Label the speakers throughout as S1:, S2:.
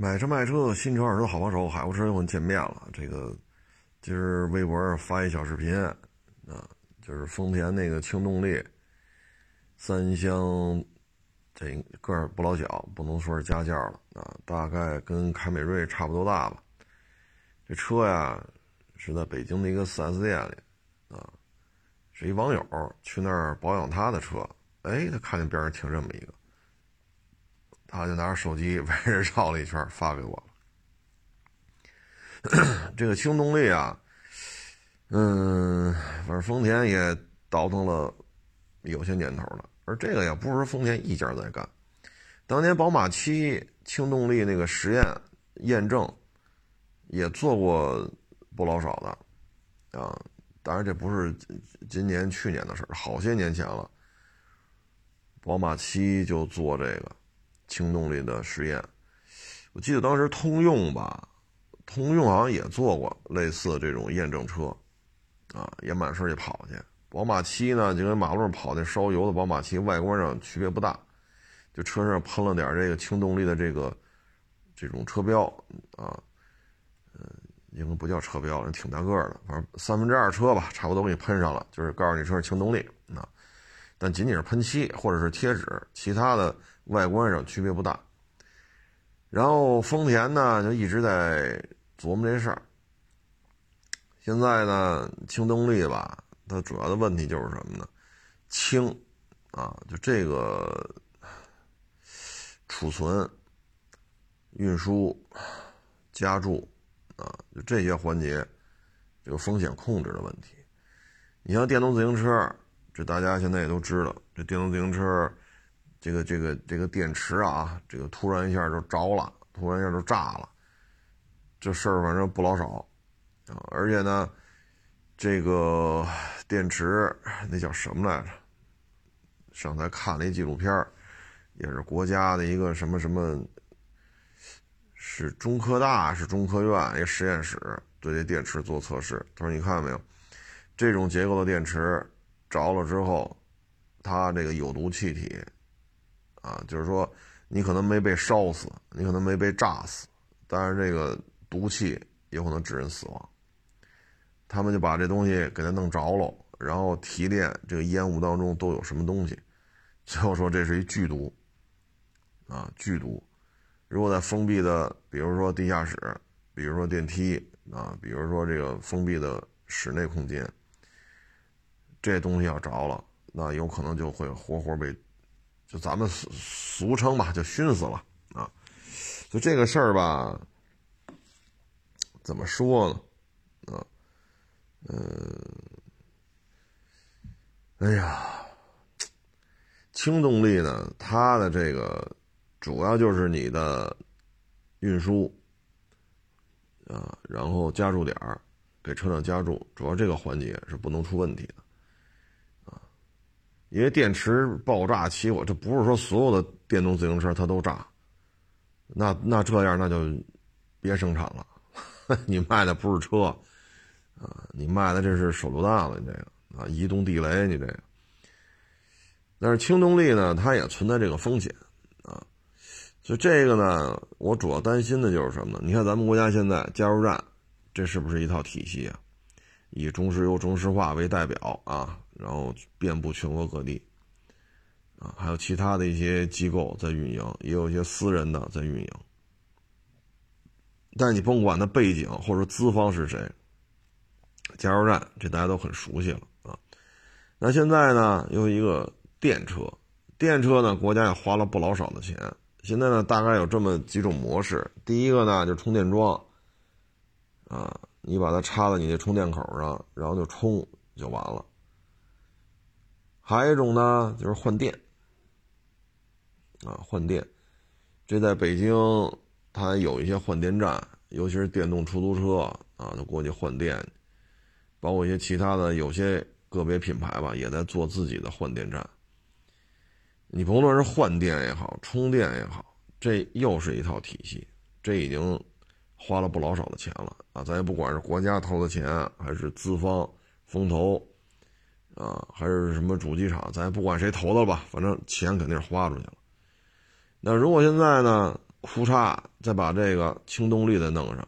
S1: 买车卖车，新车二手车好帮手，海沃车又见面了。这个今儿微博发一小视频，啊，就是丰田那个轻动力三厢，这个儿不老小，不能说是家轿了啊，大概跟凯美瑞差不多大吧。这车呀是在北京的一个 4S 店里，啊，是一网友去那儿保养他的车，哎，他看见边上停这么一个。他就拿着手机 围着绕了一圈，发给我了。这个轻动力啊，嗯，反正丰田也倒腾了有些年头了，而这个也不是丰田一家在干。当年宝马七轻动力那个实验验证也做过不老少的啊，当然这不是今年去年的事，好些年前了。宝马七就做这个。轻动力的实验，我记得当时通用吧，通用好像也做过类似这种验证车，啊，也满世界跑去。宝马七呢，就跟马路上跑那烧油的宝马七外观上区别不大，就车上喷了点这个轻动力的这个这种车标啊，嗯，应该不叫车标，挺大个的，反正三分之二车吧，差不多给你喷上了，就是告诉你车是轻动力啊，但仅仅是喷漆或者是贴纸，其他的。外观上区别不大，然后丰田呢就一直在琢磨这事儿。现在呢，轻动力吧，它主要的问题就是什么呢？轻，啊，就这个储存、运输、加注，啊，就这些环节，这个风险控制的问题。你像电动自行车，这大家现在也都知道，这电动自行车。这个这个这个电池啊，这个突然一下就着了，突然一下就炸了，这事儿反正不老少啊。而且呢，这个电池那叫什么来着？上台看了一纪录片也是国家的一个什么什么，是中科大是中科院一个实验室对这电池做测试。他说：“你看到没有，这种结构的电池着了之后，它这个有毒气体。”啊，就是说，你可能没被烧死，你可能没被炸死，但是这个毒气有可能致人死亡。他们就把这东西给它弄着了，然后提炼这个烟雾当中都有什么东西，最后说这是一剧毒，啊，剧毒。如果在封闭的，比如说地下室，比如说电梯啊，比如说这个封闭的室内空间，这东西要着了，那有可能就会活活被。就咱们俗俗称吧，就熏死了啊！就这个事儿吧，怎么说呢？啊，嗯，哎呀，轻动力呢，它的这个主要就是你的运输啊，然后加注点儿，给车辆加注，主要这个环节是不能出问题的。因为电池爆炸起火，这不是说所有的电动自行车它都炸，那那这样那就别生产了，你卖的不是车，啊，你卖的这是手榴弹了，你这个啊，移动地雷，你这个。但是轻动力呢，它也存在这个风险，啊，就这个呢，我主要担心的就是什么呢？你看咱们国家现在加油站，这是不是一套体系啊？以中石油、中石化为代表啊。然后遍布全国各地，啊，还有其他的一些机构在运营，也有一些私人的在运营。但你甭管它背景或者资方是谁，加油站这大家都很熟悉了啊。那现在呢，有一个电车，电车呢，国家也花了不老少的钱。现在呢，大概有这么几种模式。第一个呢，就充电桩，啊，你把它插在你的充电口上，然后就充就完了。还有一种呢，就是换电，啊，换电，这在北京，它有一些换电站，尤其是电动出租车啊，它过去换电，包括一些其他的，有些个别品牌吧，也在做自己的换电站。你甭论是换电也好，充电也好，这又是一套体系，这已经花了不老少的钱了啊！咱也不管是国家投的钱，还是资方风投。啊，还是什么主机厂，咱也不管谁投的吧，反正钱肯定是花出去了。那如果现在呢，库嚓再把这个轻动力的弄上。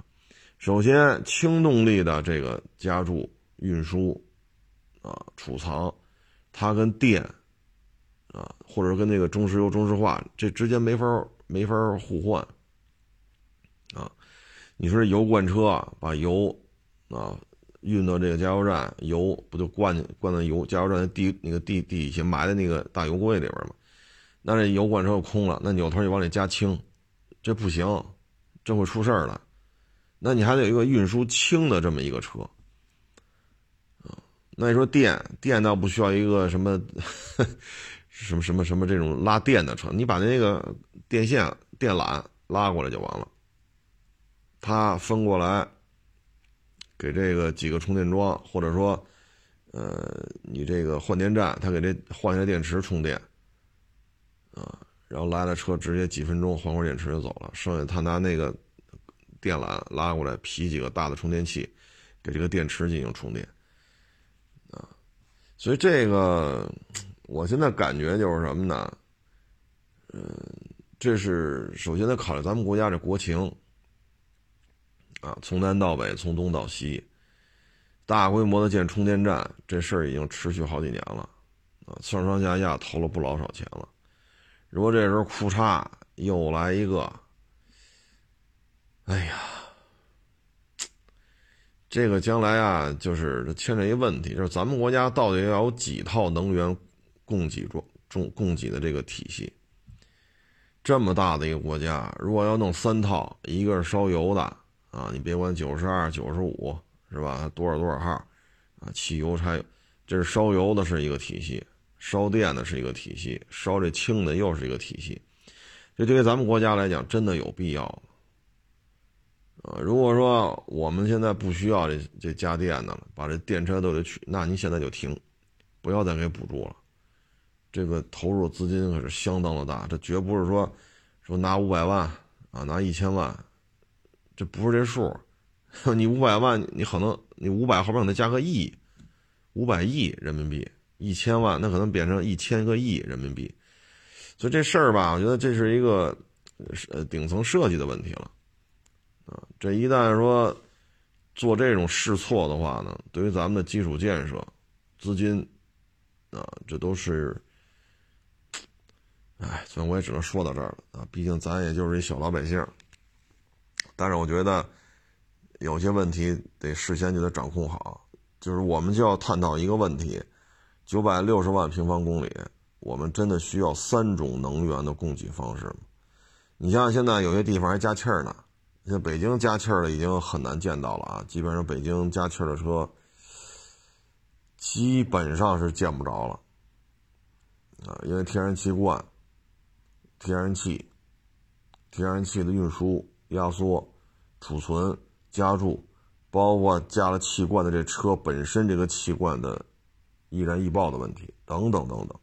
S1: 首先，轻动力的这个加注、运输啊、储藏，它跟电啊，或者跟那个中石油、中石化这之间没法没法互换啊。你说油罐车把油啊运到这个加油站，油不就灌进灌到油加油站的地那个地底下埋在那个大油柜里边吗？那这油罐车又空了，那扭头就往里加氢，这不行，这会出事儿了。那你还得有一个运输氢的这么一个车，啊，那你说电电倒不需要一个什么 什么什么什么这种拉电的车，你把那个电线电缆拉过来就完了，它分过来给这个几个充电桩，或者说，呃，你这个换电站，它给这换下电池充电，啊，然后来了车直接几分钟换块电池就走了，剩下他拿那个。电缆拉过来，劈几个大的充电器，给这个电池进行充电，啊，所以这个我现在感觉就是什么呢？嗯，这是首先得考虑咱们国家这国情，啊，从南到北，从东到西，大规模的建充电站，这事儿已经持续好几年了，啊，上上下下投了不老少钱了，如果这时候库嚓又来一个。哎呀，这个将来啊，就是牵扯一问题，就是咱们国家到底要有几套能源供给中供供给的这个体系？这么大的一个国家，如果要弄三套，一个是烧油的啊，你别管九十二、九十五是吧？多少多少号啊？汽油、柴油，这是烧油的是一个体系，烧电的是一个体系，烧这氢的又是一个体系。这对于咱们国家来讲，真的有必要。啊，如果说我们现在不需要这这家电的了，把这电车都得取，那您现在就停，不要再给补助了。这个投入资金可是相当的大，这绝不是说说拿五百万啊，拿一千万，这不是这数。你五百万，你可能你五百后边可能加个亿，五百亿人民币，一千万那可能变成一千个亿人民币。所以这事儿吧，我觉得这是一个呃顶层设计的问题了。啊，这一旦说做这种试错的话呢，对于咱们的基础建设、资金啊，这都是，哎，所以我也只能说到这儿了啊。毕竟咱也就是一小老百姓，但是我觉得有些问题得事先就得掌控好。就是我们就要探讨一个问题：九百六十万平方公里，我们真的需要三种能源的供给方式吗？你像现在有些地方还加气儿呢。像北京加气儿的已经很难见到了啊，基本上北京加气儿的车基本上是见不着了啊，因为天然气罐、天然气、天然气的运输、压缩、储存、加注，包括加了气罐的这车本身这个气罐的易燃易爆的问题等等等等，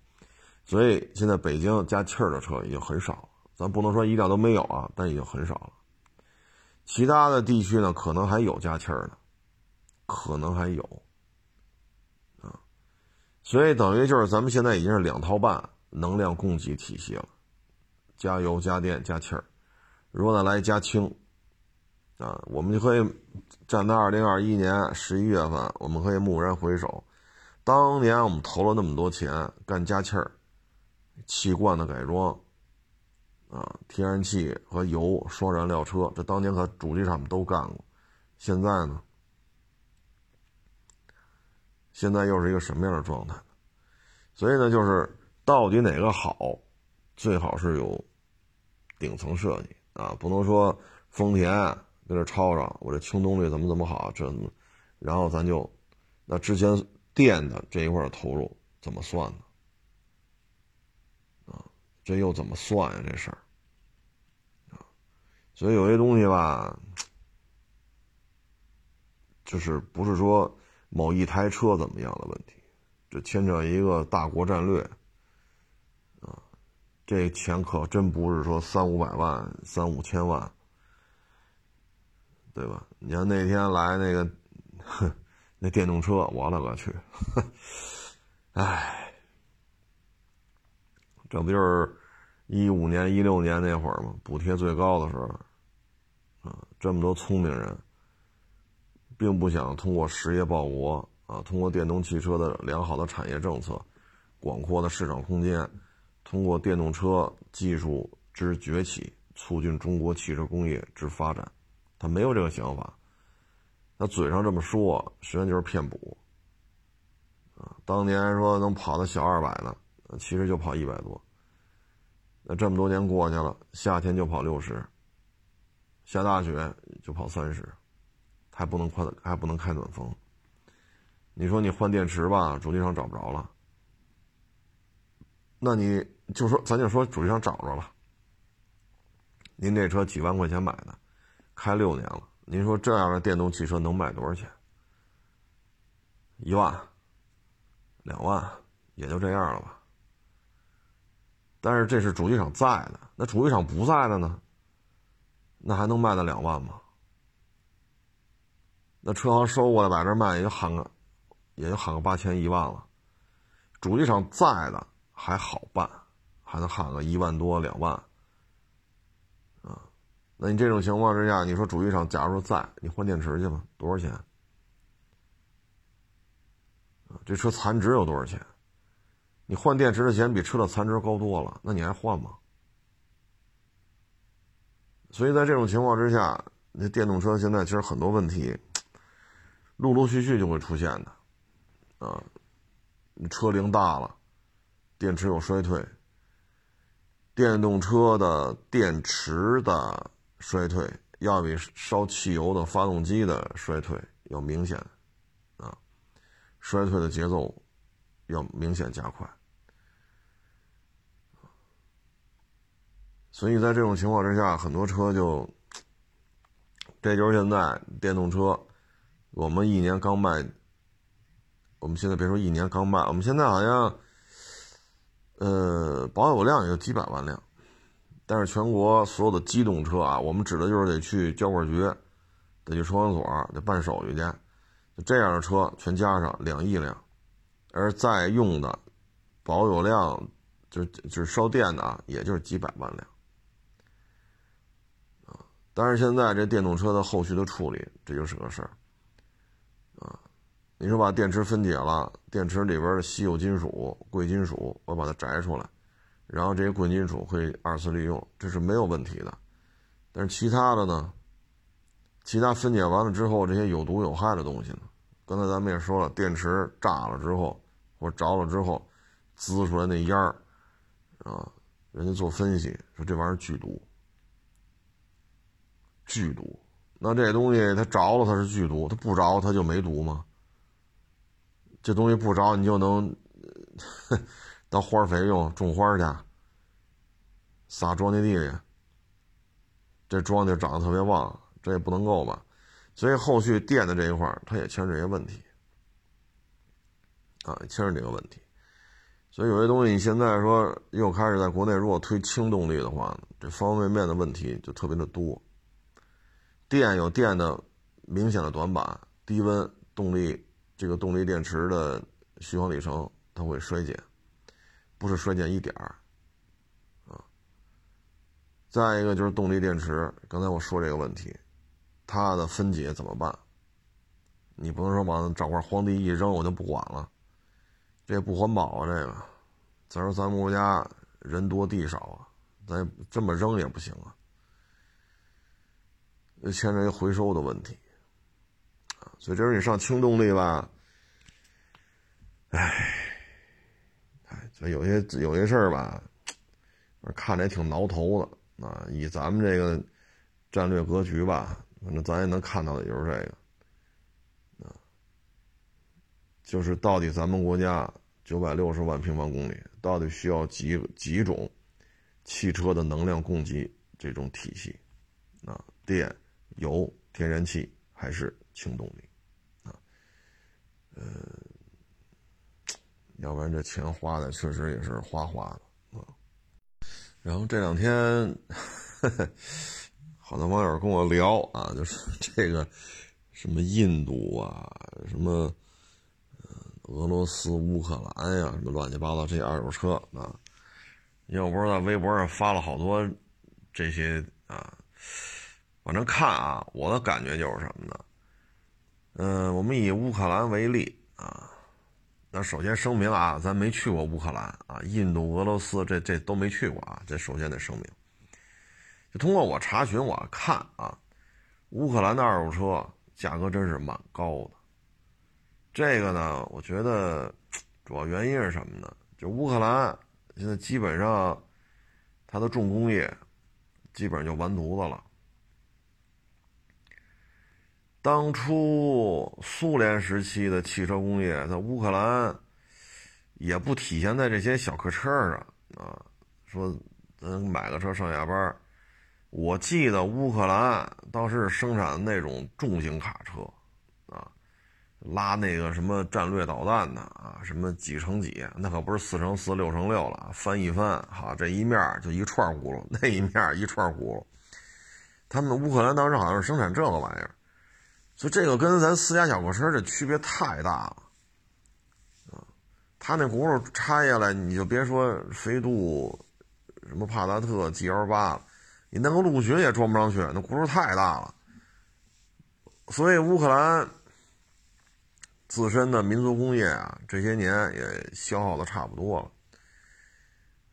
S1: 所以现在北京加气儿的车已经很少了，咱不能说一辆都没有啊，但已经很少了。其他的地区呢，可能还有加气儿的，可能还有，啊，所以等于就是咱们现在已经是两套半能量供给体系了，加油、加电、加气儿，如果呢来加氢，啊，我们就可以站在二零二一年十一月份，我们可以蓦然回首，当年我们投了那么多钱干加气儿、气罐的改装。啊，天然气和油双燃料车，这当年可主机厂们都干过。现在呢？现在又是一个什么样的状态？所以呢，就是到底哪个好，最好是有顶层设计啊，不能说丰田在这吵吵，我这轻动力怎么怎么好，这，然后咱就那之前电的这一块投入怎么算呢？啊这又怎么算呀？这事儿啊，所以有些东西吧，就是不是说某一台车怎么样的问题，这牵扯一个大国战略。这钱可真不是说三五百万、三五千万，对吧？你像那天来那个哼那电动车，我勒个去！哎。这不就是一五年、一六年那会儿嘛，补贴最高的时候，啊，这么多聪明人，并不想通过实业报国啊，通过电动汽车的良好的产业政策、广阔的市场空间，通过电动车技术之崛起，促进中国汽车工业之发展，他没有这个想法。他嘴上这么说，实际上就是骗补。啊，当年说能跑到小二百呢，其实就跑一百多。那这么多年过去了，夏天就跑六十，下大雪就跑三十，还不能开还不能开暖风。你说你换电池吧，主机厂找不着了。那你就说，咱就说主机厂找着了。您这车几万块钱买的，开六年了。您说这样的电动汽车能卖多少钱？一万、两万，也就这样了吧。但是这是主机厂在的，那主机厂不在的呢？那还能卖到两万吗？那车行收过来把这卖，也就喊个，也就喊个八千一万了。主机厂在的还好办，还能喊个一万多两万。啊那你这种情况之下，你说主机厂假如说在，你换电池去吧，多少钱？这车残值有多少钱？你换电池的钱比车的残值高多了，那你还换吗？所以在这种情况之下，那电动车现在其实很多问题，陆陆续续就会出现的，啊，你车龄大了，电池有衰退，电动车的电池的。衰退要比烧汽油的发动机的衰退要明显，啊，衰退的节奏要明显加快。所以在这种情况之下，很多车就，这就是现在电动车，我们一年刚卖，我们现在别说一年刚卖，我们现在好像，呃，保有量也就几百万辆。但是全国所有的机动车啊，我们指的就是得去交管局，得去车管所，得办手续去，这样的车全加上两亿辆，而在用的保有量就就是烧电的啊，也就是几百万辆啊。但是现在这电动车的后续的处理，这就是个事儿。你说把电池分解了，电池里边的稀有金属、贵金属，我把它摘出来。然后这些贵金属会二次利用，这是没有问题的。但是其他的呢？其他分解完了之后，这些有毒有害的东西呢？刚才咱们也说了，电池炸了之后或着了之后，滋出来那烟儿啊，人家做分析说这玩意儿剧毒，剧毒。那这东西它着了它是剧毒，它不着它就没毒吗？这东西不着你就能？当花肥用种花去，撒庄稼地里，这庄稼长得特别旺，这也不能够吧？所以后续电的这一块它也牵扯这些问题，啊，牵扯这个问题。所以有些东西你现在说又开始在国内如果推轻动力的话，这方方面面的问题就特别的多。电有电的明显的短板，低温动力这个动力电池的续航里程它会衰减。不是衰减一点儿，啊，再一个就是动力电池。刚才我说这个问题，它的分解怎么办？你不能说往找块荒地一扔，我就不管了，这也不环保啊！这个，再说咱们国家人多地少啊，咱这么扔也不行啊，牵扯一回收的问题，所以这是你上轻动力吧，唉。所以有些有些事儿吧，看着也挺挠头的啊。以咱们这个战略格局吧，反正咱也能看到的就是这个啊，就是到底咱们国家九百六十万平方公里，到底需要几几种汽车的能量供给这种体系啊？电、油、天然气还是轻动力？呃。要不然这钱花的确实也是花花的啊。然后这两天，好多网友跟我聊啊，就是 这个什么印度啊，什么俄罗斯、乌克兰呀，什么乱七八糟这些二手车啊。因为我不是在微博上发了好多这些啊，反正看啊，我的感觉就是什么呢？嗯，我们以乌克兰为例啊，那首先声明啊，咱没去过乌克兰啊，印度、俄罗斯这这都没去过啊，这首先得声明。就通过我查询，我看啊，乌克兰的二手车价格真是蛮高的。这个呢，我觉得主要原因是什么呢？就乌克兰现在基本上它的重工业基本上就完犊子了。当初苏联时期的汽车工业在乌克兰也不体现在这些小客车上啊，说咱买个车上下班。我记得乌克兰当时生产的那种重型卡车，啊，拉那个什么战略导弹的啊，什么几乘几，那可不是四乘四、六乘六了，翻一翻，哈，这一面就一串轱辘，那一面一串轱辘。他们乌克兰当时好像是生产这个玩意儿，所以这个跟咱私家小客车这区别太大了，啊，他那轱辘拆下来，你就别说飞度、什么帕萨特 G L 八了。你那个陆巡也装不上去，那轱辘太大了。所以乌克兰自身的民族工业啊，这些年也消耗的差不多了。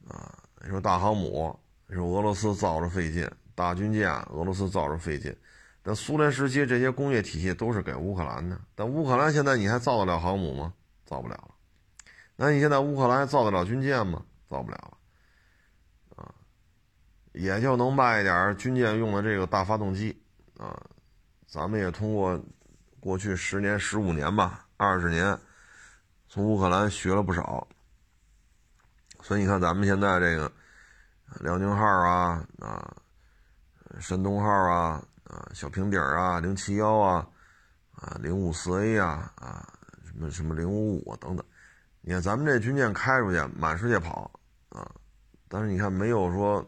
S1: 啊，你说大航母，你说俄罗斯造着费劲；大军舰，俄罗斯造着费劲。但苏联时期这些工业体系都是给乌克兰的。但乌克兰现在你还造得了航母吗？造不了了。那你现在乌克兰造得了军舰吗？造不了了。也就能卖一点军舰用的这个大发动机啊，咱们也通过过去十年、十五年吧，二十年，从乌克兰学了不少。所以你看，咱们现在这个辽宁号啊啊，山东号啊啊，小平底儿啊，零七幺啊啊，零五四 A 啊啊，什么什么零五五等等，你看咱们这军舰开出去满世界跑啊，但是你看没有说。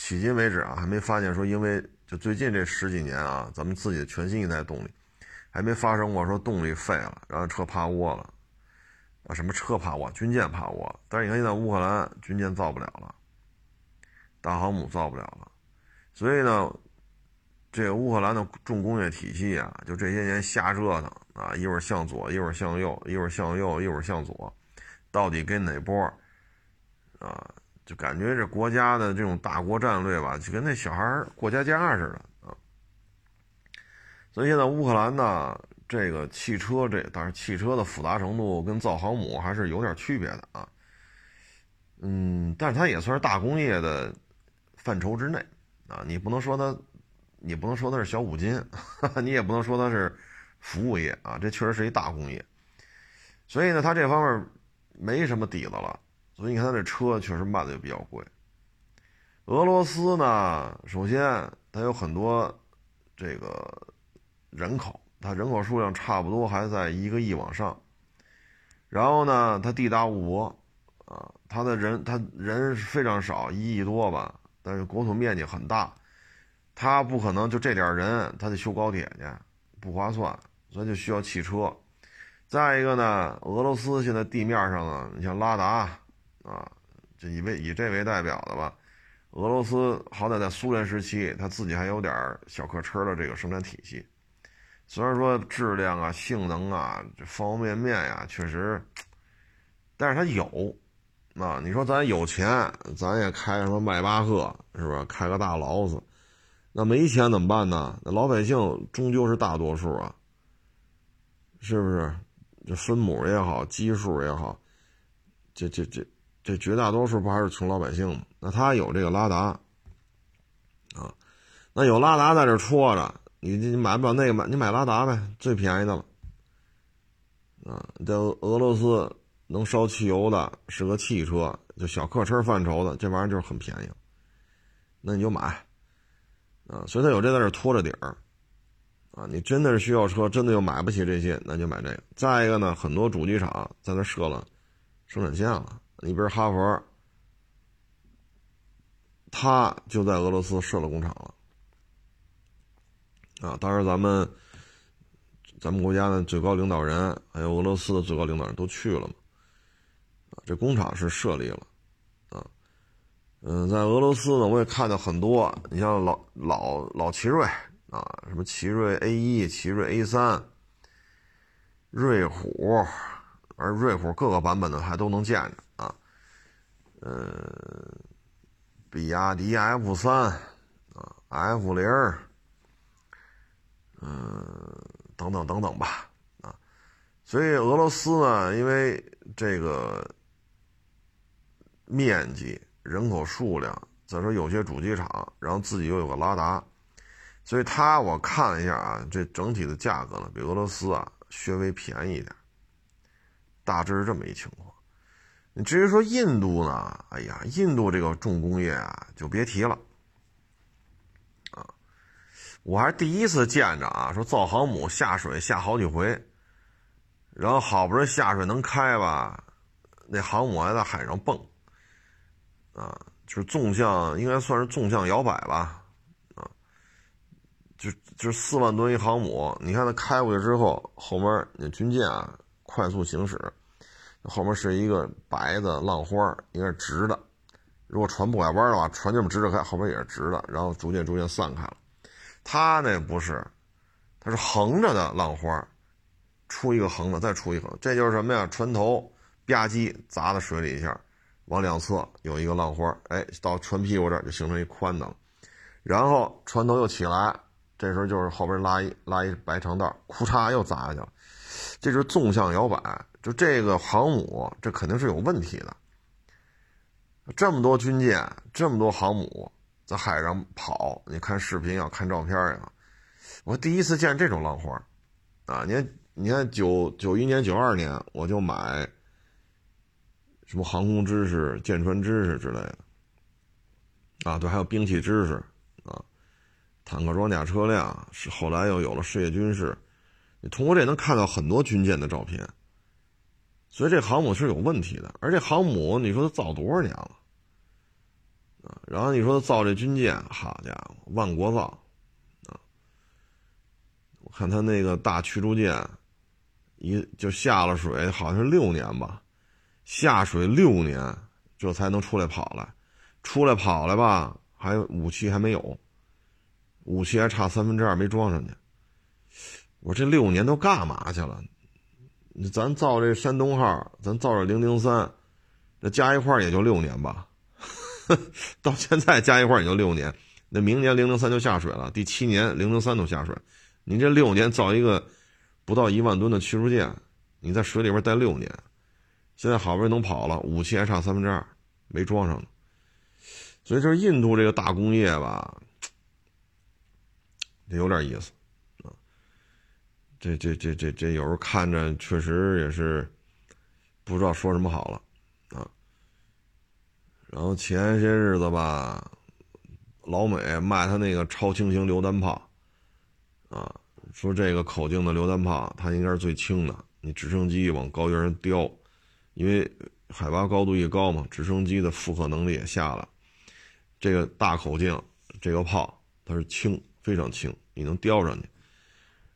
S1: 迄今为止啊，还没发现说，因为就最近这十几年啊，咱们自己的全新一代动力，还没发生过说动力废了，然后车趴窝了，啊，什么车趴窝，军舰趴窝。但是你看现在乌克兰军舰造不了了，大航母造不了了，所以呢，这个乌克兰的重工业体系啊，就这些年瞎折腾啊，一会儿向左，一会儿向右，一会儿向右，一会儿向左，到底跟哪波啊？就感觉这国家的这种大国战略吧，就跟那小孩过家家似的啊。所以现在乌克兰呢，这个汽车这，但是汽车的复杂程度跟造航母还是有点区别的啊。嗯，但是它也算是大工业的范畴之内啊。你不能说它，你不能说它是小五金，你也不能说它是服务业啊。这确实是一大工业。所以呢，它这方面没什么底子了。所以你看，它这车确实卖的就比较贵。俄罗斯呢，首先它有很多这个人口，它人口数量差不多还在一个亿往上。然后呢，它地大物博，啊，它的人它人非常少，一亿多吧，但是国土面积很大，他不可能就这点人，他得修高铁去，不划算，所以就需要汽车。再一个呢，俄罗斯现在地面上呢，你像拉达。啊，就以为以这为代表的吧，俄罗斯好歹在苏联时期，他自己还有点小客车的这个生产体系，虽然说质量啊、性能啊这方方面面呀，确实，但是他有，啊，你说咱有钱，咱也开什么迈巴赫是吧？开个大劳斯，那没钱怎么办呢？那老百姓终究是大多数啊，是不是？这分母也好，基数也好，这这这。这绝大多数不还是穷老百姓吗？那他有这个拉达，啊，那有拉达在这戳着，你你买不了那个买，你买拉达呗，最便宜的了，啊，这俄罗斯能烧汽油的是个汽车，就小客车范畴的，这玩意儿就是很便宜，那你就买，啊，所以他有这在这拖着底儿，啊，你真的是需要车，真的又买不起这些，那就买这个。再一个呢，很多主机厂在那设了生产线了。你比如哈佛，他就在俄罗斯设了工厂了，啊，当然咱们咱们国家的最高领导人还有俄罗斯的最高领导人都去了嘛，啊，这工厂是设立了，嗯，在俄罗斯呢，我也看到很多，你像老老老奇瑞啊，什么奇瑞 A 一、奇瑞 A 三、瑞虎，而瑞虎各个版本的还都能见着啊。嗯，比亚迪 F 三啊，F 零，嗯，等等等等吧啊。所以俄罗斯呢，因为这个面积。人口数量，再说有些主机厂，然后自己又有个拉达，所以它我看了一下啊，这整体的价格呢比俄罗斯啊稍微便宜一点，大致是这么一情况。你至于说印度呢，哎呀，印度这个重工业啊就别提了，啊，我还是第一次见着啊，说造航母下水下好几回，然后好不容易下水能开吧，那航母还在海上蹦。啊，就是纵向，应该算是纵向摇摆吧，啊，就就是四万吨一航母，你看它开过去之后，后面那军舰啊快速行驶，后面是一个白的浪花，应该是直的。如果船不拐弯的话，船这么直着开，后边也是直的，然后逐渐逐渐散开了。它那不是，它是横着的浪花，出一个横的，再出一个，这就是什么呀？船头吧唧砸在水里一下。往两侧有一个浪花，哎，到船屁股这儿就形成一宽的了，然后船头又起来，这时候就是后边拉一拉一白长道，库嚓又砸下去了，这是纵向摇摆，就这个航母这肯定是有问题的，这么多军舰，这么多航母在海上跑，你看视频啊，看照片呀，我第一次见这种浪花，啊，你看你看九九一年九二年我就买。什么航空知识、舰船知识之类的，啊，对，还有兵器知识啊，坦克装甲车辆是后来又有了事业军事，你通过这能看到很多军舰的照片，所以这航母是有问题的。而这航母，你说它造多少年了啊？然后你说造这军舰，好家伙，万国造啊！我看它那个大驱逐舰，一就下了水，好像是六年吧。下水六年，这才能出来跑来，出来跑来吧，还武器还没有，武器还差三分之二没装上去。我这六年都干嘛去了？咱造这山东号，咱造这零零三，那加一块也就六年吧，到现在加一块也就六年。那明年零零三就下水了，第七年零零三都下水。你这六年造一个不到一万吨的驱逐舰，你在水里边待六年。现在好不容易能跑了，武器还差三分之二，没装上呢。所以就是印度这个大工业吧，这有点意思啊。这这这这这有时候看着确实也是不知道说什么好了啊。然后前些日子吧，老美卖他那个超轻型榴弹炮啊，说这个口径的榴弹炮它应该是最轻的，你直升机往高原上叼。因为海拔高度一高嘛，直升机的负荷能力也下了。这个大口径，这个炮它是轻，非常轻，你能叼上去，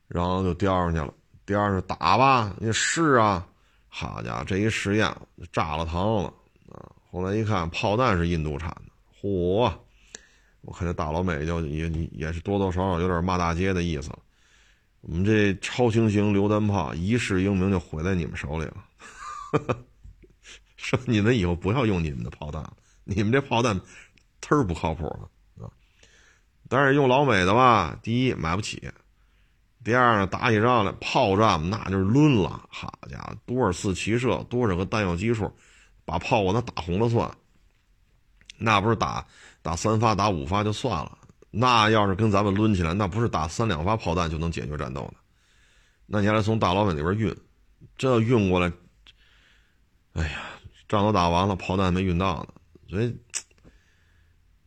S1: 然后就叼上去了。第二是打吧，你试啊，好家伙，这一试验炸了膛了啊！后来一看，炮弹是印度产的，嚯！我看这大老美就也也是多多少少有点骂大街的意思。我们这超轻型榴弹炮一世英名就毁在你们手里了。说你们以后不要用你们的炮弹了，你们这炮弹忒不靠谱了啊！但是用老美的吧，第一买不起，第二呢打起仗来炮战那就是抡了，好家伙，多少次齐射，多少个弹药基数，把炮我那打红了算。那不是打打三发打五发就算了，那要是跟咱们抡起来，那不是打三两发炮弹就能解决战斗的。那你还得从大老美那边运，这运过来，哎呀！仗都打完了，炮弹还没运到呢，所以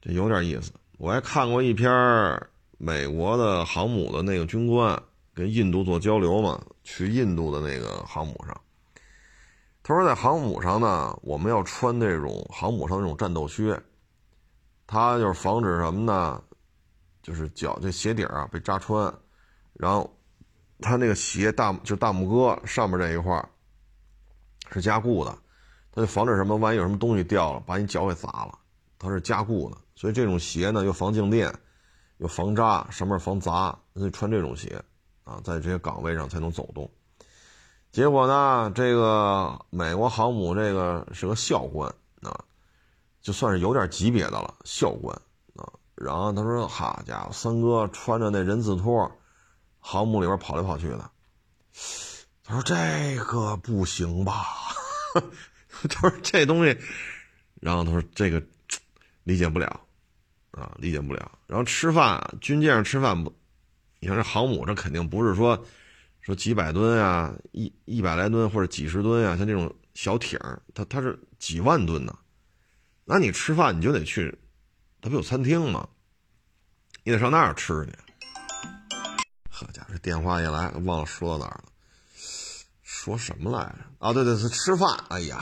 S1: 这有点意思。我还看过一篇美国的航母的那个军官跟印度做交流嘛，去印度的那个航母上，他说在航母上呢，我们要穿这种航母上那种战斗靴，它就是防止什么呢？就是脚这鞋底啊被扎穿，然后它那个鞋大就大拇哥上面这一块是加固的。它就防止什么？万一有什么东西掉了，把你脚给砸了，它是加固的，所以这种鞋呢又防静电，又防扎，上面防砸，那就穿这种鞋啊，在这些岗位上才能走动。结果呢，这个美国航母这个是个校官啊，就算是有点级别的了，校官啊。然后他说：“好家伙，三哥穿着那人字拖，航母里边跑来跑去的。”他说：“这个不行吧？” 他说：“这东西。”然后他说：“这个理解不了，啊，理解不了。然后吃饭，军舰上吃饭不？你看这航母，这肯定不是说说几百吨啊，一一百来吨或者几十吨啊，像这种小艇它它是几万吨呢。那你吃饭你就得去，它不有餐厅吗？你得上那儿吃去。好家伙，这电话一来，忘了说到哪儿了。说什么来着？啊，对对，是吃饭。哎呀。”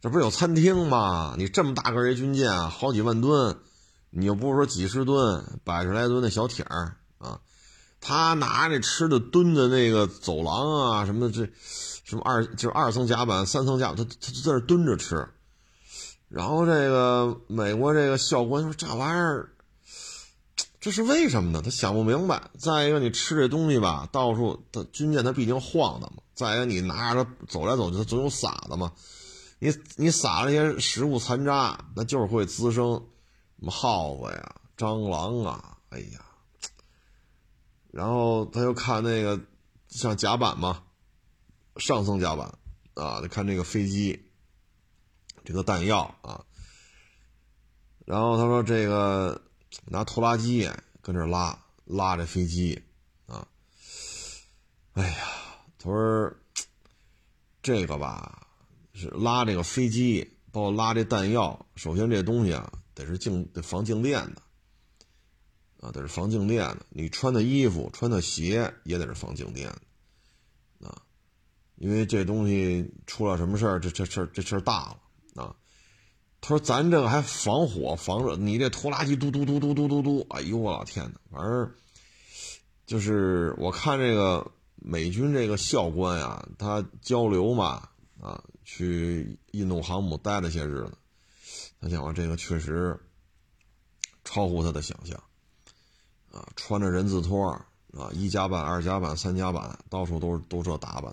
S1: 这不是有餐厅吗？你这么大个一军舰啊，好几万吨，你又不是说几十吨、百十来吨的小艇儿啊？他拿着吃的蹲在那个走廊啊，什么这，什么二就是二层甲板、三层甲板，他他就在那蹲着吃。然后这个美国这个校官说：“这玩意儿，这是为什么呢？他想不明白。再一个，你吃这东西吧，到处他军舰它毕竟晃的嘛。再一个，你拿着它走来走去，它总有洒的嘛。”你你撒那些食物残渣，那就是会滋生什么耗子呀、蟑螂啊，哎呀。然后他又看那个像甲板嘛，上层甲板啊，看这个飞机，这个弹药啊。然后他说这个拿拖拉机跟这拉拉这飞机啊，哎呀，他说这个吧。是拉这个飞机，包括拉这弹药。首先，这东西啊，得是静得防静电的，啊，得是防静电的。你穿的衣服、穿的鞋也得是防静电的，啊，因为这东西出了什么事儿，这这事儿这事儿大了啊。他说：“咱这个还防火防热，你这拖拉机嘟嘟嘟嘟嘟嘟嘟，哎呦我老天呐，反正就是我看这个美军这个校官呀，他交流嘛，啊。”去印度航母待了些日子，他讲这个确实超乎他的想象，啊，穿着人字拖啊，一甲板、二甲板、三甲板，到处都是都这打扮，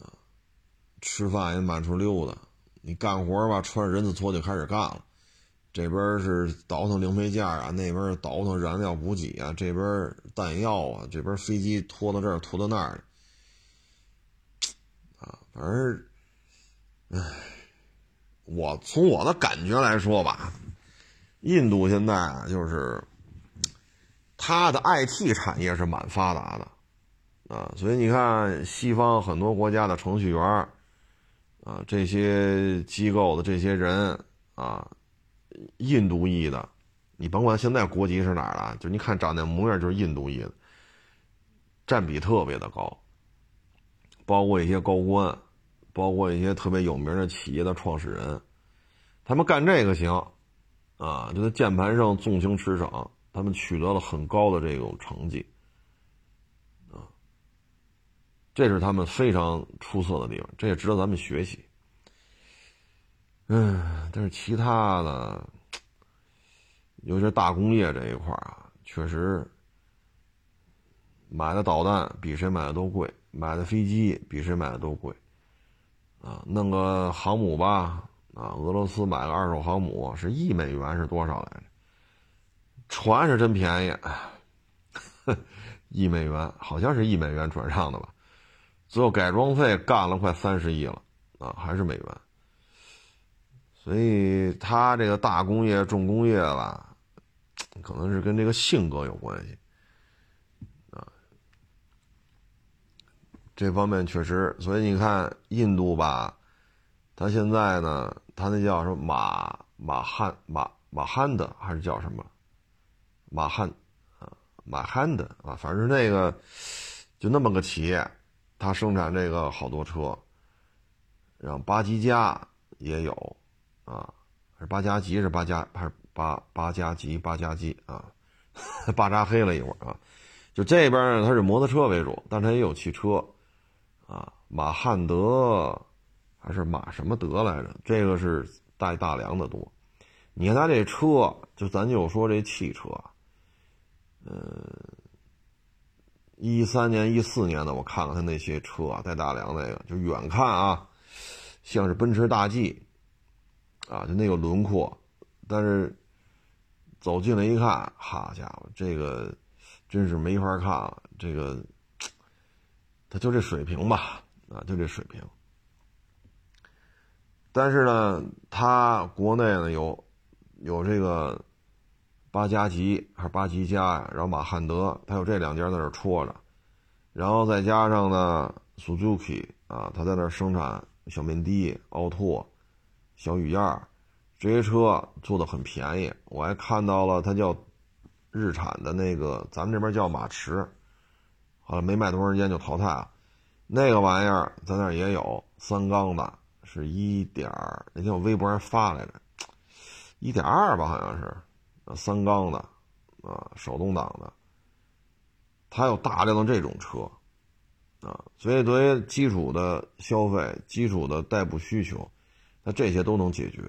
S1: 啊，吃饭也满处溜达，你干活吧，穿着人字拖就开始干了，这边是倒腾零配件啊，那边倒腾燃料补给啊，这边弹药啊，这边飞机拖到这儿拖到那儿。而，唉，我从我的感觉来说吧，印度现在啊，就是它的 IT 产业是蛮发达的啊，所以你看西方很多国家的程序员啊，这些机构的这些人啊，印度裔的，你甭管现在国籍是哪儿的，就你看长那模样就是印度裔的，占比特别的高。包括一些高官，包括一些特别有名的企业的创始人，他们干这个行，啊，就在键盘上纵情驰骋，他们取得了很高的这种成绩，啊，这是他们非常出色的地方，这也值得咱们学习。嗯，但是其他的，尤其是大工业这一块啊，确实买的导弹比谁买的都贵。买的飞机比谁买的都贵，啊，弄个航母吧，啊，俄罗斯买个二手航母是一美元是多少来着？船是真便宜，一美元好像是一美元转让的吧？最后改装费干了快三十亿了，啊，还是美元。所以他这个大工业重工业吧，可能是跟这个性格有关系。这方面确实，所以你看印度吧，他现在呢，他那叫什么马马汉马马汉的还是叫什么马汉啊马汉的啊，反正那个就那么个企业，他生产这个好多车，然后巴基加也有啊，是巴加吉是巴加还是巴巴加吉巴加吉啊，巴扎黑了一会儿啊，就这边呢，它是摩托车为主，但它也有汽车。啊，马汉德还是马什么德来着？这个是带大梁的多。你看他这车，就咱就说这汽车，嗯，一三年、一四年的，我看看他那些车啊带大梁那个，就远看啊，像是奔驰大 G，啊，就那个轮廓，但是走近了一看，好家伙，这个真是没法看了，这个他就这水平吧，啊，就这水平。但是呢，他国内呢有。有这个八加吉还是八吉加呀？然后马汉德，他有这两家在那戳着，然后再加上呢，Suzuki 啊，他在那生产小面的、奥拓、小雨燕这些车做的很便宜。我还看到了，他叫日产的那个，咱们这边叫马驰，啊，没卖多长时间就淘汰了。那个玩意儿咱那也有三缸的，是一点那天我微博上发来着。一点二吧，好像是，三缸的，啊，手动挡的。它有大量的这种车，啊，所以作为基础的消费、基础的代步需求，那这些都能解决。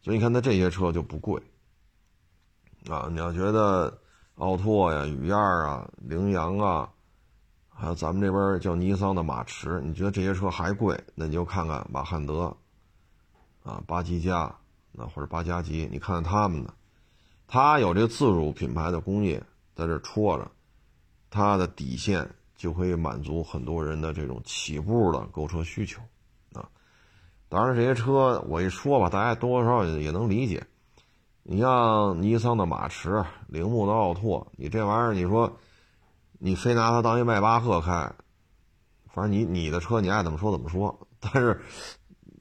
S1: 所以你看，它这些车就不贵，啊，你要觉得奥拓呀、雨燕啊、羚羊啊，还有咱们这边叫尼桑的马驰，你觉得这些车还贵，那你就看看马汉德，啊，八吉加。那或者八加吉，你看看他们的，他有这个自主品牌的工业在这戳着，他的底线就可以满足很多人的这种起步的购车需求，啊，当然这些车我一说吧，大家多多少少也能理解。你像尼桑的马驰、铃木的奥拓，你这玩意儿，你说你非拿它当一迈巴赫开，反正你你的车你爱怎么说怎么说，但是。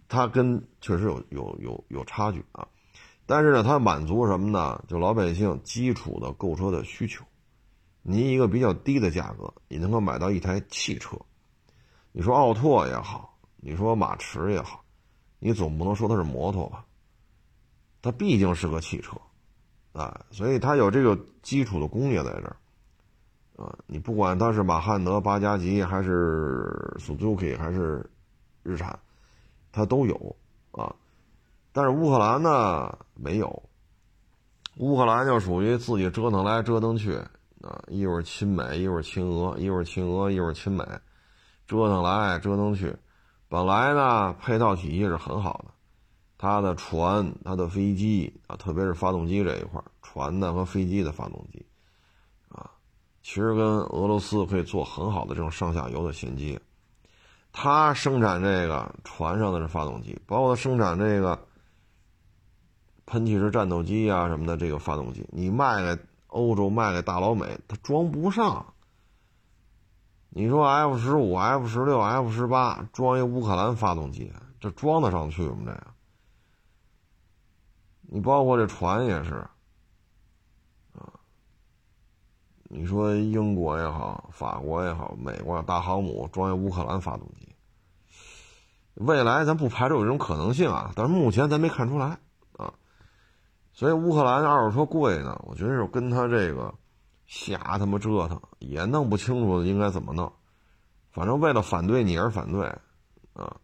S1: 它跟确实有有有有差距啊，但是呢，它满足什么呢？就老百姓基础的购车的需求。你一个比较低的价格，你能够买到一台汽车。你说奥拓也好，你说马驰也好，你总不能说它是摩托吧？它毕竟是个汽车，啊，所以它有这个基础的工业在这儿，啊，你不管它是马汉德、八加吉，还是 Suzuki，还是日产。它都有啊，但是乌克兰呢没有。乌克兰就属于自己折腾来折腾去啊，一会儿亲美，一会儿亲俄，一会儿亲俄，一会儿亲美，折腾来折腾去。本来呢配套体系是很好的，它的船、它的飞机啊，特别是发动机这一块，船的和飞机的发动机，其实跟俄罗斯可以做很好的这种上下游的衔接。他生产这个船上的这发动机，包括生产这个喷气式战斗机啊什么的这个发动机，你卖给欧洲，卖给大老美，他装不上。你说 F 十五、F 十六、F 十八装一乌克兰发动机，这装得上去吗？这个？你包括这船也是，啊，你说英国也好，法国也好，美国大航母装一乌克兰发动机。未来咱不排除有这种可能性啊，但是目前咱没看出来啊，所以乌克兰二手车贵呢，我觉得是跟他这个瞎他妈折腾，也弄不清楚应该怎么弄，反正为了反对你而反对啊，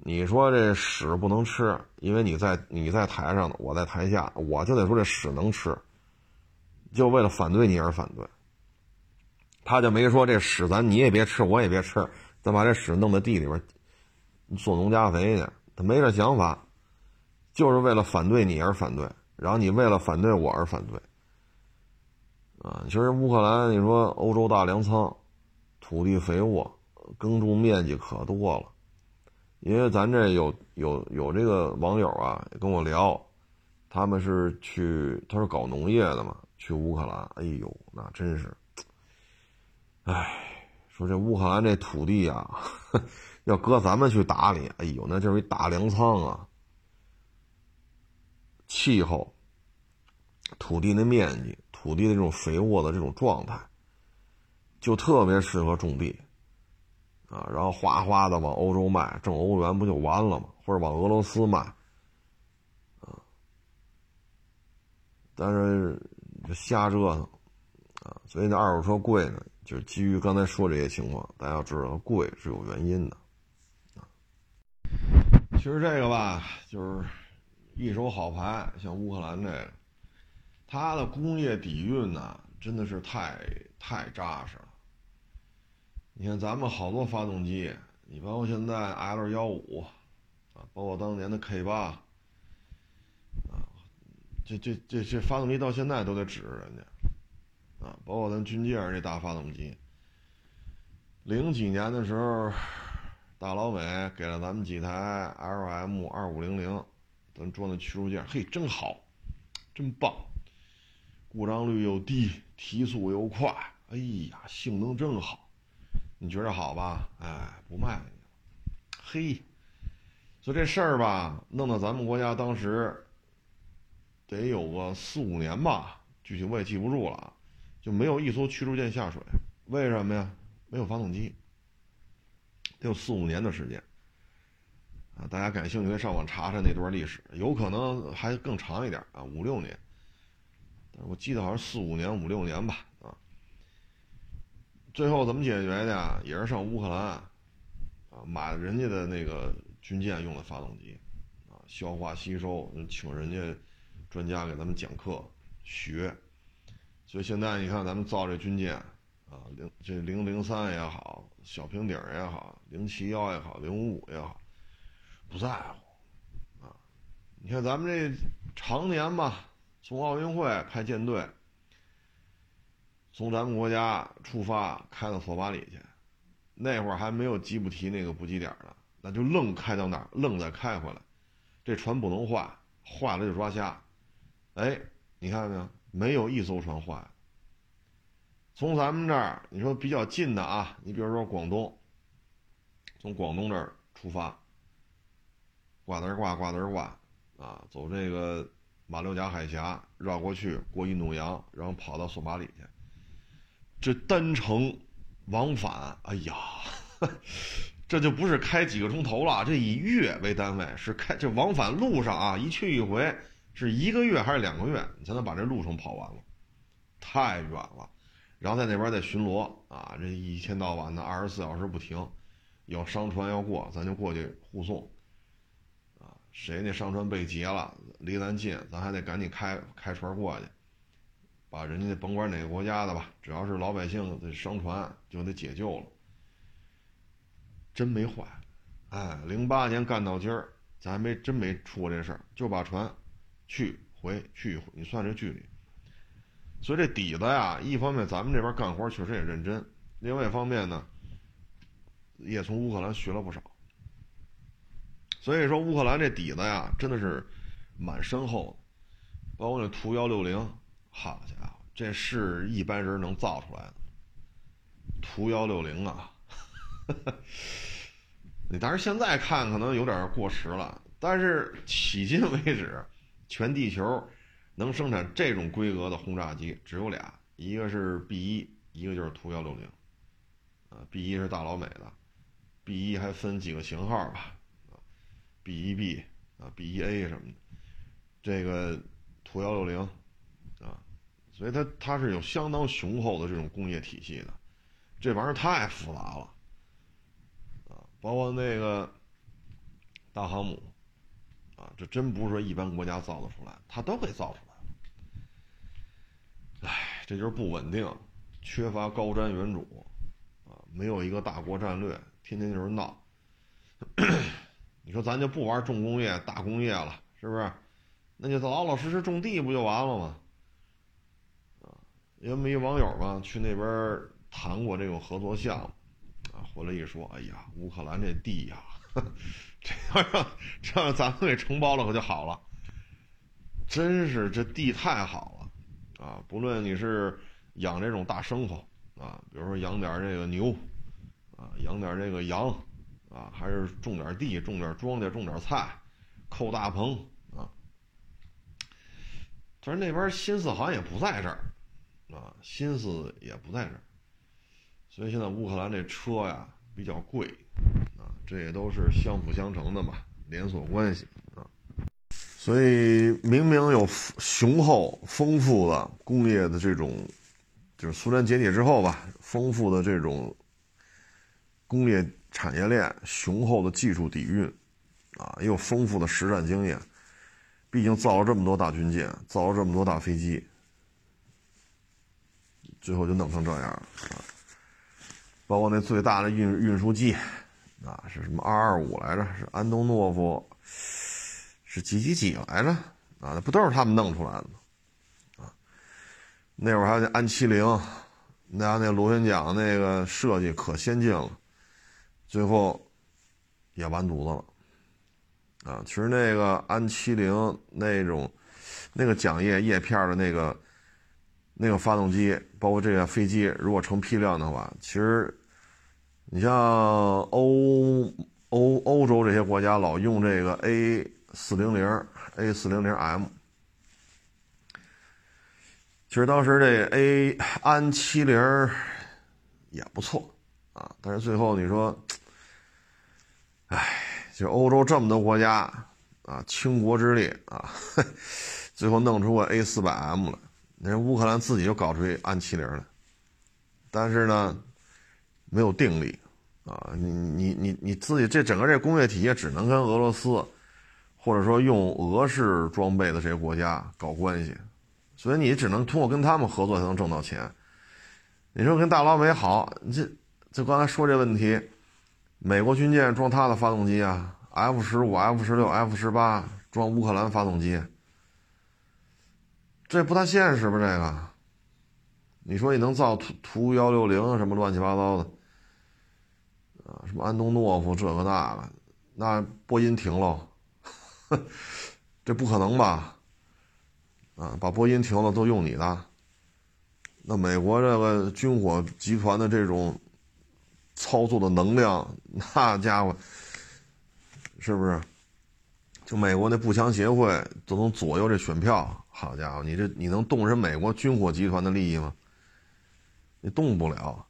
S1: 你说这屎不能吃，因为你在你在台上呢，我在台下，我就得说这屎能吃，就为了反对你而反对，他就没说这屎咱你也别吃，我也别吃，咱把这屎弄在地里边。做农家肥去，他没这想法，就是为了反对你而反对，然后你为了反对我而反对，啊，其实乌克兰，你说欧洲大粮仓，土地肥沃，耕种面积可多了，因为咱这有有有这个网友啊跟我聊，他们是去他是搞农业的嘛，去乌克兰，哎呦，那真是，哎，说这乌克兰这土地啊。要搁咱们去打理，哎呦，那就是一大粮仓啊！气候、土地的面积、土地的这种肥沃的这种状态，就特别适合种地啊。然后哗哗的往欧洲卖，挣欧元不就完了吗？或者往俄罗斯卖啊？但是瞎折腾啊！所以那二手车贵呢，就是基于刚才说这些情况，大家要知道贵是有原因的。其实这个吧，就是一手好牌，像乌克兰这个，它的工业底蕴呢，真的是太太扎实了。你看咱们好多发动机，你包括现在 L 幺五啊，包括当年的 K 八，这这这这发动机到现在都得指着人家啊，包括咱军舰这大发动机，零几年的时候。大老美给了咱们几台 LM 二五零零，咱装的驱逐舰，嘿，真好，真棒，故障率又低，提速又快，哎呀，性能真好，你觉着好吧？哎，不卖给你了，嘿，所以这事儿吧，弄到咱们国家当时得有个四五年吧，具体我也记不住了，就没有一艘驱逐舰下水，为什么呀？没有发动机。得有四五年的时间，啊，大家感兴趣可以上网查查那段历史，有可能还更长一点啊，五六年。我记得好像四五年、五六年吧，啊。最后怎么解决的？也是上乌克兰，啊，买人家的那个军舰用的发动机，啊，消化吸收，请人家专家给咱们讲课学。所以现在你看咱们造这军舰。啊，零这零零三也好，小平顶也好，零七幺也好，零五五也好，不在乎啊。你看咱们这常年吧，从奥运会派舰队，从咱们国家出发开到索马里去，那会儿还没有吉布提那个补给点呢，那就愣开到那儿，愣再开回来。这船不能坏，坏了就抓瞎。哎，你看到没有？没有一艘船坏。从咱们这儿，你说比较近的啊，你比如说广东，从广东这儿出发，挂单挂挂单挂，啊，走这个马六甲海峡绕过去，过印度洋，然后跑到索马里去。这单程往返，哎呀，这就不是开几个钟头了，这以月为单位，是开这往返路上啊，一去一回是一个月还是两个月，你才能把这路程跑完了，太远了。然后在那边再巡逻啊，这一天到晚的二十四小时不停，有商船要过，咱就过去护送。啊，谁那商船被劫了，离咱近，咱还得赶紧开开船过去，把人家甭管哪个国家的吧，只要是老百姓的商船就得解救了。真没坏，哎，零八年干到今儿，咱还没真没出过这事儿，就把船去回去回，你算这距离。所以这底子呀，一方面咱们这边干活确实也认真，另外一方面呢，也从乌克兰学了不少。所以说乌克兰这底子呀，真的是蛮深厚的。包括那图幺六零，好家伙，这是一般人能造出来的。图幺六零啊，你当然现在看可能有点过时了，但是迄今为止，全地球。能生产这种规格的轰炸机只有俩，一个是 B 一，一个就是图幺六零。啊，B 一是大老美的，B 一还分几个型号吧，啊，B 一 B 啊，B 一 A 什么的，这个图幺六零，啊，所以它它是有相当雄厚的这种工业体系的，这玩意儿太复杂了，啊，包括那个大航母，这真不是说一般国家造得出来，它都给造出来了。唉，这就是不稳定，缺乏高瞻远瞩，啊，没有一个大国战略，天天就是闹。你说咱就不玩重工业、大工业了，是不是？那就老老实实种地不就完了吗？啊，因为一网友嘛去那边谈过这种合作项目，啊，回来一说，哎呀，乌克兰这地呀，这要让这让咱们给承包了可就好了，真是这地太好了。啊，不论你是养这种大牲口啊，比如说养点这个牛，啊，养点这个羊，啊，还是种点地、种点庄稼、种点菜，扣大棚啊，但是那边心思好像也不在这儿，啊，心思也不在这儿，所以现在乌克兰这车呀比较贵，这也都是相辅相成的嘛，连锁关系啊。所以，明明有雄厚、丰富的工业的这种，就是苏联解体之后吧，丰富的这种工业产业链、雄厚的技术底蕴，啊，也有丰富的实战经验，毕竟造了这么多大军舰，造了这么多大飞机，最后就弄成这样了啊！包括那最大的运运输机啊，是什么二二五来着？是安东诺夫，是几几几来着？啊，那不都是他们弄出来的吗？啊，那会儿还有那安七零，那那螺旋桨那个设计可先进了，最后也完犊子了。啊，其实那个安七零那种，那个桨叶叶片的那个那个发动机，包括这个飞机，如果成批量的话，其实你像欧欧欧洲这些国家老用这个 A 四零零 A 四零零 M，其实当时这 A 安七零也不错啊，但是最后你说，唉。就欧洲这么多国家啊，倾国之力啊，最后弄出个 A 四百 M 来。那人乌克兰自己就搞出一安七零来，但是呢，没有定力啊。你你你你自己这整个这工业体系只能跟俄罗斯，或者说用俄式装备的这些国家搞关系，所以你只能通过跟他们合作才能挣到钱。你说跟大老美好，这这刚才说这问题。美国军舰装他的发动机啊，F 十五、F 十六、F 十八装乌克兰发动机，这不太现实吧？这个，你说你能造图图幺六零什么乱七八糟的啊？什么安东诺夫这个那个，那波音停了，这不可能吧？啊，把波音停了都用你的，那美国这个军火集团的这种。操作的能量，那家伙是不是？就美国那步枪协会都能左右这选票，好家伙，你这你能动人美国军火集团的利益吗？你动不了。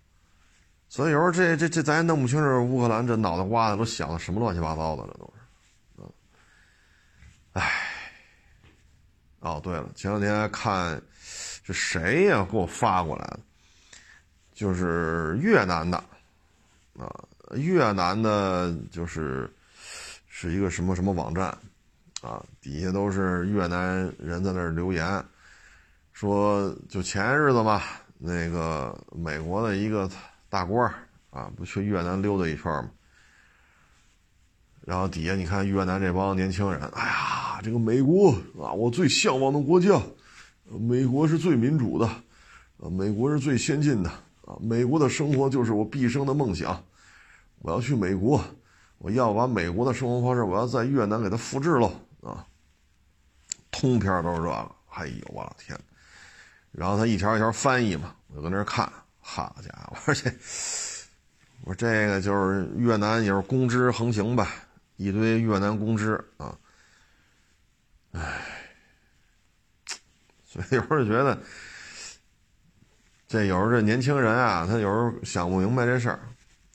S1: 所以有时候这这这咱也弄不清楚，乌克兰这脑袋瓜子都想的什么乱七八糟的了，都是。嗯，唉。哦，对了，前两天看是谁呀给我发过来的，就是越南的。啊，越南的就是是一个什么什么网站，啊，底下都是越南人在那儿留言，说就前些日子嘛，那个美国的一个大官啊，不去越南溜达一圈吗？然后底下你看越南这帮年轻人，哎呀，这个美国啊，我最向往的国家，美国是最民主的，啊，美国是最先进的。啊，美国的生活就是我毕生的梦想，我要去美国，我要把美国的生活方式，我要在越南给它复制喽啊！通篇都是这个，哎呦我的天！然后他一条一条翻译嘛，我就搁那看，好家伙，而且，我这个就是越南也是公知横行吧，一堆越南公知啊，唉，所以有时候觉得。这有时候这年轻人啊，他有时候想不明白这事儿，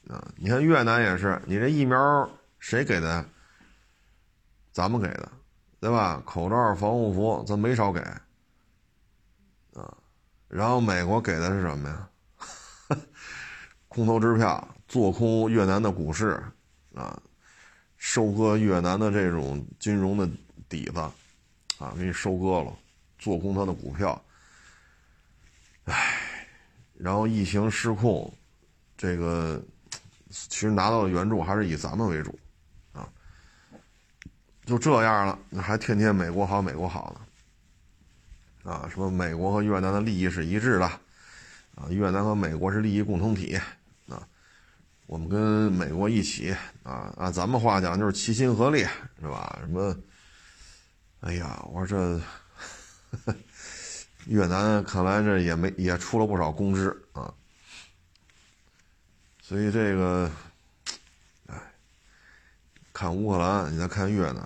S1: 啊，你看越南也是，你这疫苗谁给的？咱们给的，对吧？口罩、防护服咱没少给，啊，然后美国给的是什么呀？空头支票，做空越南的股市，啊，收割越南的这种金融的底子，啊，给你收割了，做空他的股票，唉。然后疫情失控，这个其实拿到的援助还是以咱们为主，啊，就这样了，还天天美国好美国好呢，啊，什么美国和越南的利益是一致的，啊，越南和美国是利益共同体，我们跟美国一起，啊，按咱们话讲就是齐心合力，是吧？什么？哎呀，我说这。越南看来这也没也出了不少公知啊，所以这个，哎，看乌克兰，你再看越南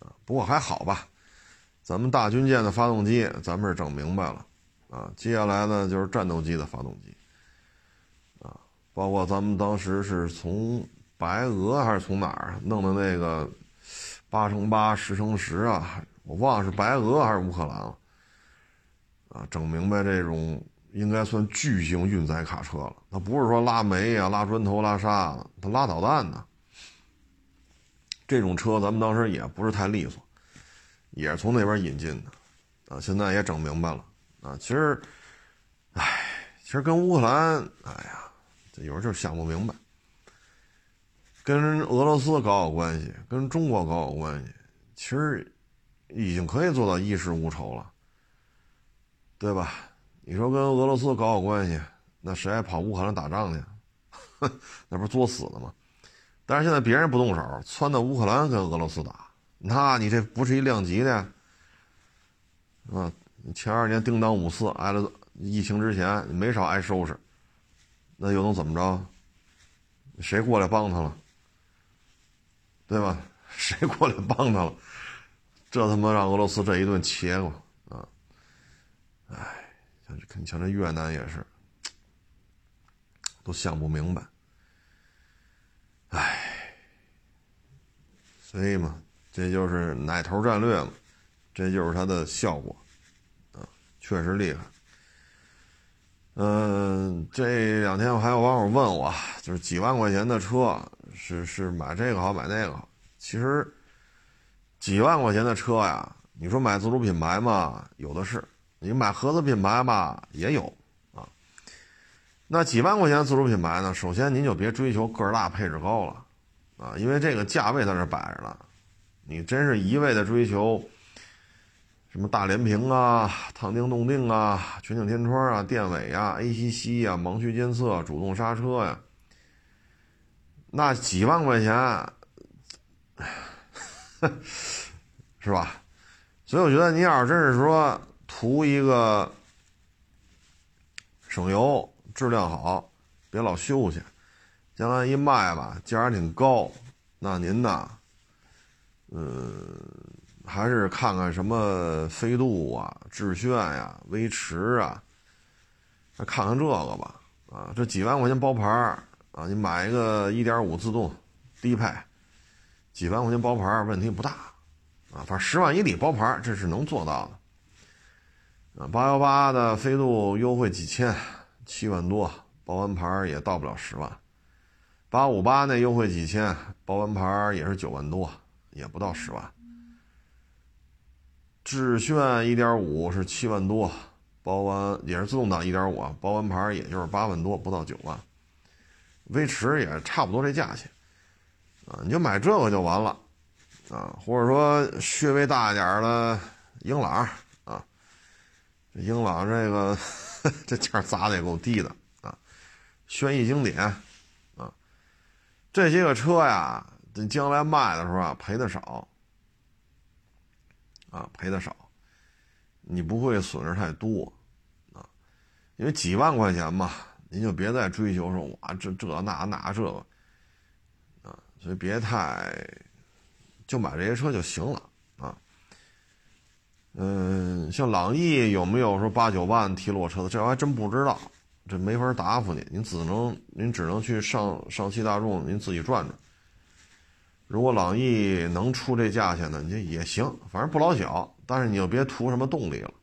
S1: 啊，不过还好吧，咱们大军舰的发动机咱们是整明白了啊，接下来呢就是战斗机的发动机，包括咱们当时是从白俄还是从哪儿弄的那个八乘八十乘十啊，我忘了是白俄还是乌克兰了。啊，整明白这种应该算巨型运载卡车了。它不是说拉煤啊、拉砖头、拉沙子，它拉导弹呢。这种车咱们当时也不是太利索，也是从那边引进的，啊，现在也整明白了，啊，其实，唉，其实跟乌克兰，哎呀，有时候就想不明白，跟俄罗斯搞好关系，跟中国搞好关系，其实已经可以做到衣食无愁了，对吧？你说跟俄罗斯搞好关系，那谁还跑乌克兰打仗去？那不是作死的吗？但是现在别人不动手，窜到乌克兰跟俄罗斯打，那你这不是一量级的？啊，前二年叮当五四挨了疫情之前没少挨收拾，那又能怎么着？谁过来帮他了？对吧？谁过来帮他了？这他妈让俄罗斯这一顿切过啊！哎，像这，像这越南也是，都想不明白。唉，所以嘛，这就是奶头战略嘛，这就是它的效果，啊，确实厉害。嗯，这两天我还有网友问我，就是几万块钱的车，是是买这个好买那个好？其实几万块钱的车呀，你说买自主品牌嘛，有的是；你买合资品牌吧，也有啊。那几万块钱自主品牌呢？首先您就别追求个儿大、配置高了，啊，因为这个价位在这摆着呢。你真是一味的追求什么大连屏啊、烫钉动定啊、全景天窗啊、电尾啊、ACC 啊、盲区监测、主动刹车呀，那几万块钱，是吧？所以我觉得你要是真是说图一个省油。质量好，别老修去，将来一卖吧，价儿挺高。那您呢？嗯，还是看看什么飞度啊、致炫呀、威驰啊，看看这个吧。啊，这几万块钱包牌啊，你买一个1.5自动低配，几万块钱包牌问题不大。啊，反正十万以里包牌这是能做到的。啊，八幺八的飞度优惠几千。七万多，包完牌也到不了十万。八五八那优惠几千，包完牌也是九万多，也不到十万。致炫一点五是七万多，包完也是自动挡一点五，包完牌也就是八万多，不到九万。威驰也差不多这价钱，啊，你就买这个就完了，啊，或者说稍微大一点的英朗，啊，英朗这个。这价砸的也够低的啊！轩逸经典啊，这些个车呀，等将来卖的时候啊，赔的少啊，赔的少，你不会损失太多啊，因为几万块钱嘛，您就别再追求说哇这这那那这个啊，所以别太就买这些车就行了。啊嗯，像朗逸有没有说八九万提裸车的？这我还真不知道，这没法答复你。您只能您只能去上上汽大众，您自己转转。如果朗逸能出这价钱呢，你也行，反正不老小。但是你就别图什么动力了。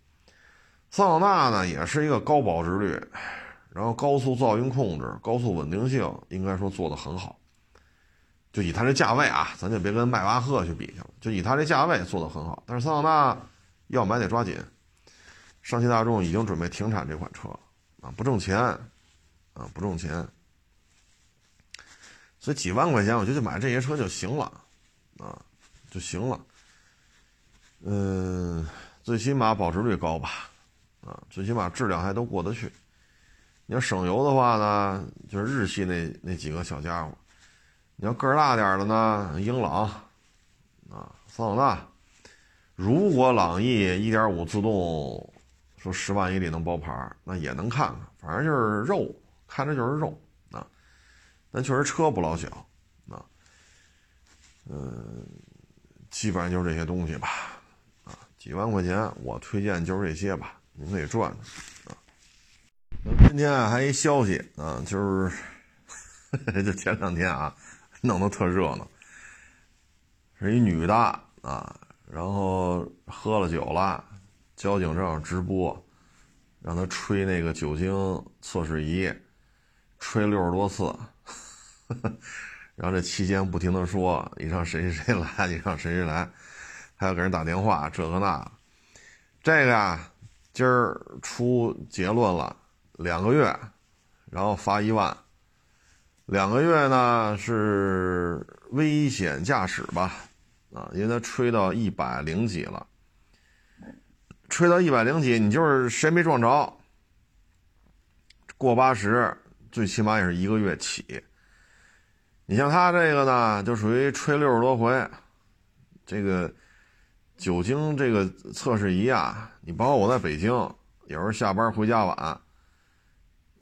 S1: 桑塔纳呢，也是一个高保值率，然后高速噪音控制、高速稳定性，应该说做的很好。就以它这价位啊，咱就别跟迈巴赫去比去了。就以它这价位做的很好，但是桑塔纳。要买得抓紧，上汽大众已经准备停产这款车了啊，不挣钱，啊不挣钱，所以几万块钱我觉得买这些车就行了，啊就行了，嗯，最起码保值率高吧，啊最起码质量还都过得去。你要省油的话呢，就是日系那那几个小家伙，你要个儿大点的呢，英朗，啊桑塔纳。如果朗逸一点五自动说十万以里能包牌那也能看看，反正就是肉，看着就是肉。但确实车不老小啊，嗯，基本上就是这些东西吧啊，几万块钱我推荐就是这些吧，您可以转转啊。今天还一消息啊，就是 就前两天啊弄得特热闹，是一女的啊。然后喝了酒了，交警正好直播，让他吹那个酒精测试仪，吹六十多次，然后这期间不停的说：“你让谁谁谁来，你让谁谁来。”还要给人打电话，这个那，这个呀，今儿出结论了，两个月，然后罚一万，两个月呢是危险驾驶吧，啊，因为他吹到一百零几了，吹到一百零几，你就是谁没撞着，过八十，最起码也是一个月起。你像他这个呢，就属于吹六十多回，这个酒精这个测试仪啊，你包括我在北京，有时候下班回家晚，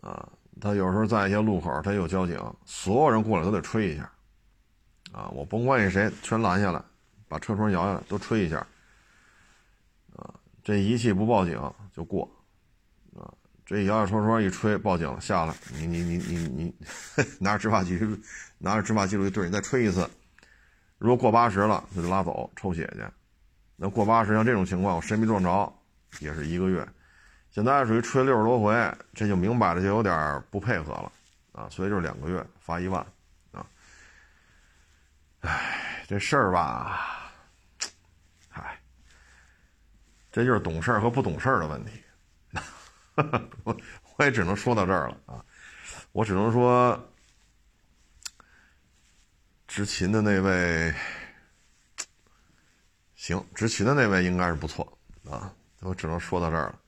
S1: 啊，他有时候在一些路口，他有交警，所有人过来都得吹一下，啊，我甭管你谁，全拦下来，把车窗摇下来，都吹一下，啊，这仪器不报警就过，这摇摇戳戳一吹报警下来，你你你你你 拿着执法记录。拿着执法记录仪对你再吹一次，如果过八十了，就拉走抽血去。那过八十像这种情况，我谁没撞着，也是一个月。现在属于吹六十多回，这就明摆着就有点不配合了啊，所以就是两个月罚一万啊。哎，这事儿吧，唉，这就是懂事儿和不懂事儿的问题。我 我也只能说到这儿了啊，我只能说。执勤的那位，行，执勤的那位应该是不错啊，我只能说到这儿了。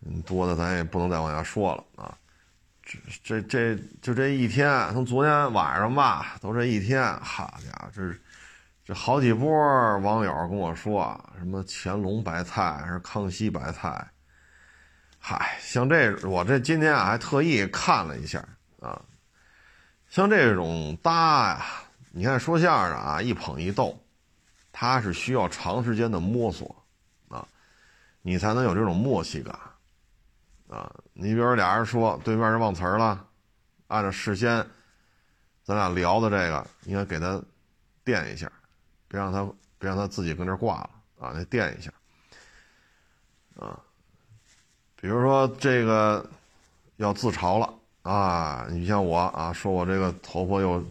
S1: 嗯，多的咱也不能再往下说了啊。这这这就这一天，从昨天晚上吧，都这一天，好家伙，这这好几波网友跟我说什么乾隆白菜还是康熙白菜，嗨，像这我这今天啊还特意看了一下啊，像这种搭呀。你看说相声啊，一捧一逗，他是需要长时间的摸索，啊，你才能有这种默契感，啊，你比如俩人说对面是忘词了，按照事先咱俩聊的这个，应该给他垫一下，别让他别让他自己跟这挂了啊，那垫一下，啊，比如说这个要自嘲了啊，你像我啊，说我这个头发又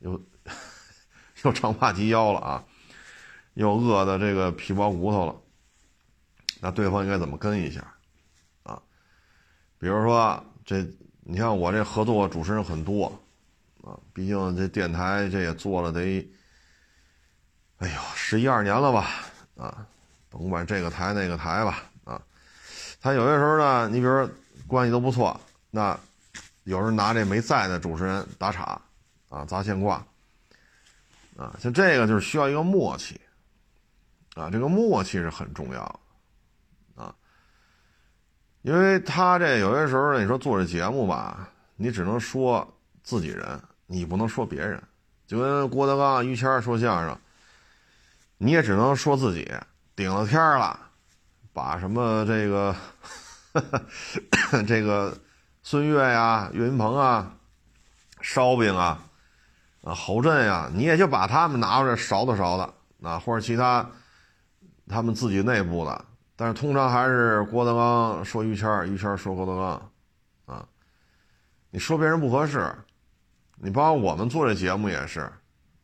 S1: 又。又长发及腰了啊，又饿的这个皮包骨头了，那对方应该怎么跟一下啊？比如说这，你像我这合作主持人很多啊，毕竟这电台这也做了得，哎呦十一二年了吧啊，甭管这个台那个台吧，他有些时候呢，你比如说关系都不错，那有时候拿这没在的主持人打岔啊，砸线挂。啊，像这个就是需要一个默契，啊，这个默契是很重要，啊，因为他这有些时候，你说做这节目吧，你只能说自己人，你不能说别人，就跟郭德纲、于谦说相声，你也只能说自己顶了天了，把什么这个 这个孙越呀、岳云鹏啊、烧饼啊。啊，侯震呀，你也就把他们拿出来勺子勺子，啊，或者其他他们自己内部的，但是通常还是郭德纲说于谦，于谦说郭德纲，啊，你说别人不合适，你包括我们做这节目也是，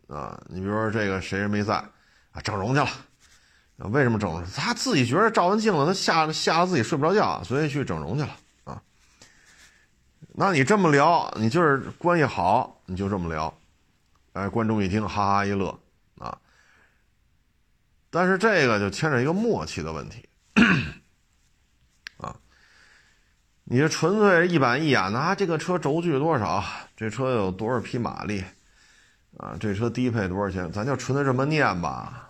S1: 啊，你比如说这个谁人没在，啊，整容去了，啊为什么整容？他自己觉得照完镜子他吓吓得自己睡不着觉，所以去整容去了，啊，那你这么聊，你就是关系好，你就这么聊。哎，观众一听，哈哈一乐，啊！但是这个就牵扯一个默契的问题，啊！你这纯粹一板一眼的啊，这个车轴距多少？这车有多少匹马力？啊，这车低配多少钱？咱就纯粹这么念吧，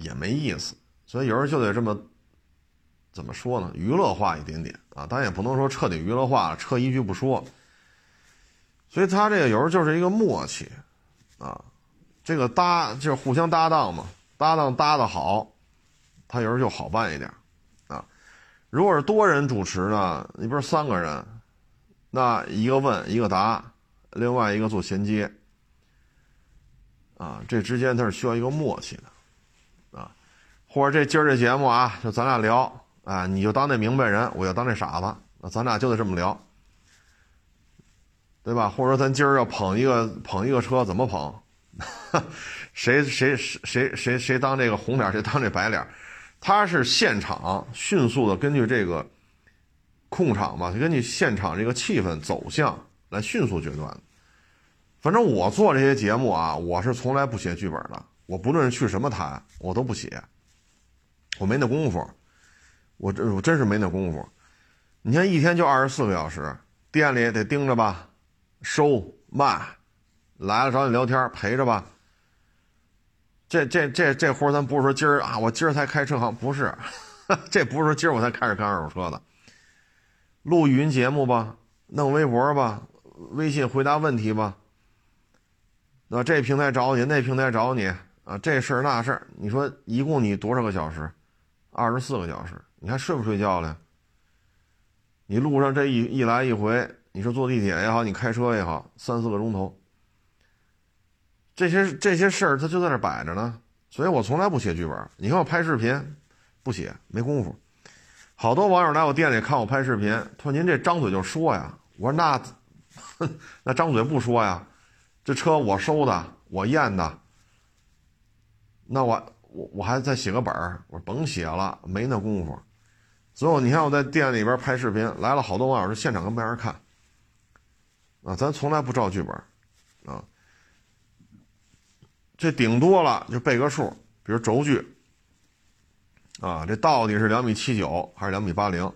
S1: 也没意思。所以有时候就得这么，怎么说呢？娱乐化一点点啊，但也不能说彻底娱乐化，撤一句不说。所以他这个有时候就是一个默契，啊，这个搭就是互相搭档嘛，搭档搭的好，他有时候就好办一点，啊，如果是多人主持呢，你不是三个人，那一个问一个答，另外一个做衔接，啊，这之间它是需要一个默契的，或者这今儿这节目啊，就咱俩聊，啊，你就当那明白人，我就当那傻子，那咱俩就得这么聊。对吧？或者说咱今儿要捧一个捧一个车，怎么捧？谁谁谁谁谁谁当这个红脸，谁当这白脸，他是现场迅速的根据这个控场嘛，根据现场这个气氛走向来迅速决断。反正我做这些节目啊，我是从来不写剧本的，我不论去什么台，我都不写，我没那功夫，我这我真是没那功夫。你看一天就二十四个小时，店里得盯着吧，收卖，来了找你聊天陪着吧。这这这这活咱不是说今儿啊，我今儿才开车行，不是，这不是说今儿我才开始干二手车的。录语音节目吧，弄微博吧，微信回答问题吧。那这平台找你，那平台找你啊，这事儿那事儿，你说一共你多少个小时？二十四个小时，你还睡不睡觉了？你路上这一一来一回，你说坐地铁也好，你开车也好，三四个钟头。这些这些事儿，他就在那摆着呢，所以我从来不写剧本。你看我拍视频，不写，没工夫。好多网友来我店里看我拍视频，他说：“您这张嘴就说呀。”我说：“那，那张嘴不说呀？这车我收的，我验的。那我我我还再写个本儿。我说甭写了，没那功夫。所以你看我在店里边拍视频，来了好多网友是现场跟别人看。啊，咱从来不照剧本，啊。”这顶多了就背个数，比如轴距，啊，这到底是两米七九还是两米八零？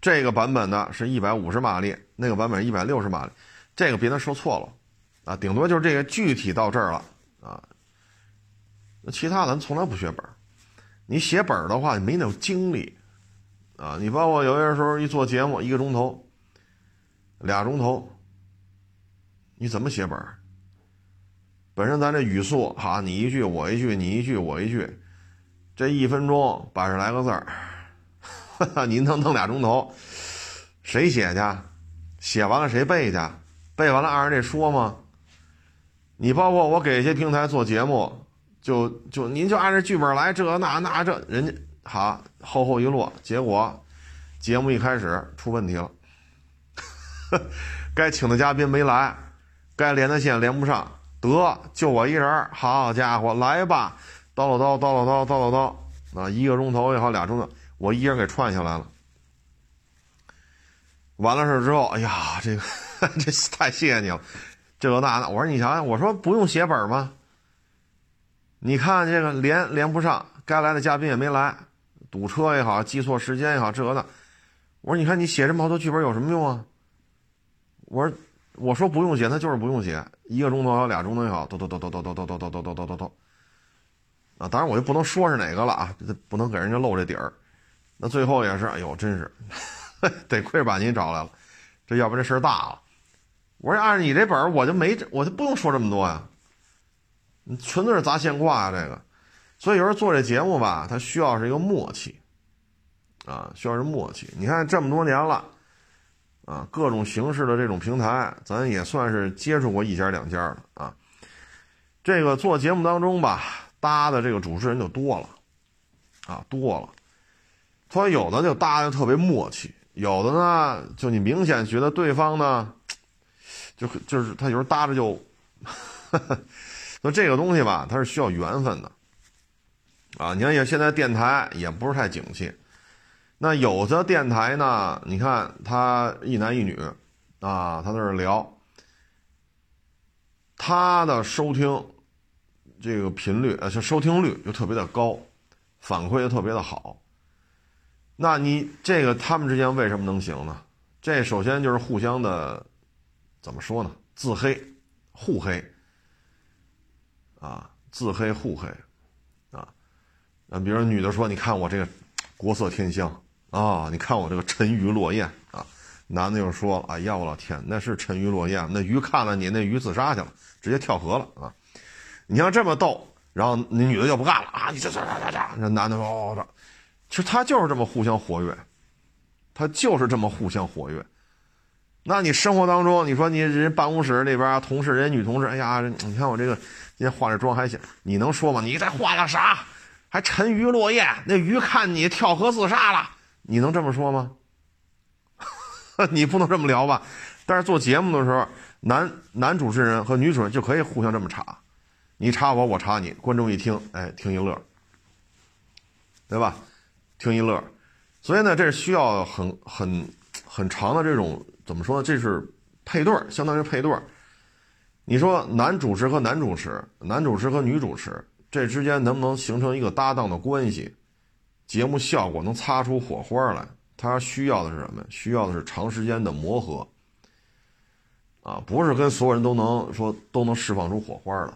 S1: 这个版本的是一百五十马力，那个版本一百六十马力，这个别他说错了，啊，顶多就是这个具体到这儿了，啊，那其他咱从来不写本儿你写本儿的话，你没那种精力，啊，你包括有些时候一做节目一个钟头、俩钟头，你怎么写本儿本身咱这语速哈，你一句我一句，你一句我一句，这一分钟八十来个字儿，您能弄俩钟头，谁写去？写完了谁背去？背完了按着这说吗？你包括我给一些平台做节目，就就您就按着剧本来，这那那这人家好厚厚一摞，结果节目一开始出问题了，该请的嘉宾没来，该连的线连不上。得就我一人好家伙，来吧，叨唠叨叨唠叨叨唠叨，啊，一个钟头也好，俩钟头，我一人给串下来了。完了事之后，哎呀，这个 这太谢谢你了，这个那那，我说你瞧瞧，我说不用写本吗？你看这个连连不上，该来的嘉宾也没来，堵车也好，记错时间也好，这个那，我说你看你写这么多剧本有什么用啊？我说。我说不用写，他就是不用写，一个钟头也好，俩钟头也好，都都都都都都都都都都都都都，啊！当然我就不能说是哪个了啊，不能给人家露这底儿。那最后也是，哎呦，真是，得亏把您找来了，这要不这事儿大了。我说按你这本儿我就没，我就不用说这么多呀，你纯粹是砸现挂啊，这个。所以有时候做这节目吧，它需要是一个默契，啊，需要是默契。你看这么多年了。啊，各种形式的这种平台，咱也算是接触过一家两家的啊。这个做节目当中吧，搭的这个主持人就多了，啊多了。所以有的就搭的特别默契，有的呢，就你明显觉得对方呢，就就是他有时候搭着就，那这个东西吧，它是需要缘分的。啊，你看也现在电台也不是太景气。那有的电台呢？你看他一男一女，啊，他在那聊，他的收听这个频率，呃，收听率就特别的高，反馈也特别的好。那你这个他们之间为什么能行呢？这首先就是互相的，怎么说呢？自黑、互黑，啊，自黑互黑，啊，那比如女的说：“你看我这个国色天香。”啊，你看我这个沉鱼落雁啊！男的又说了：“哎呀，我老天，那是沉鱼落雁，那鱼看了你，那鱼自杀去了，直接跳河了啊！”你要这么逗，然后那女的就不干了啊！你这这这这，这那男的说：“哦，这，其实他就是这么互相活跃，他就是这么互相活跃。那你生活当中，你说你人办公室里边同事，人女同事，哎呀，你看我这个今天化这妆还行，你能说吗？你在化了啥？还沉鱼落雁？那鱼看你跳河自杀了。”你能这么说吗？你不能这么聊吧？但是做节目的时候，男男主持人和女主持人就可以互相这么查，你查我，我查你，观众一听，哎，听一乐，对吧？听一乐，所以呢，这是需要很很很长的这种怎么说呢？这是配对相当于配对你说男主持和男主持，男主持和女主持，这之间能不能形成一个搭档的关系？节目效果能擦出火花来？他需要的是什么？需要的是长时间的磨合。啊，不是跟所有人都能说都能释放出火花来，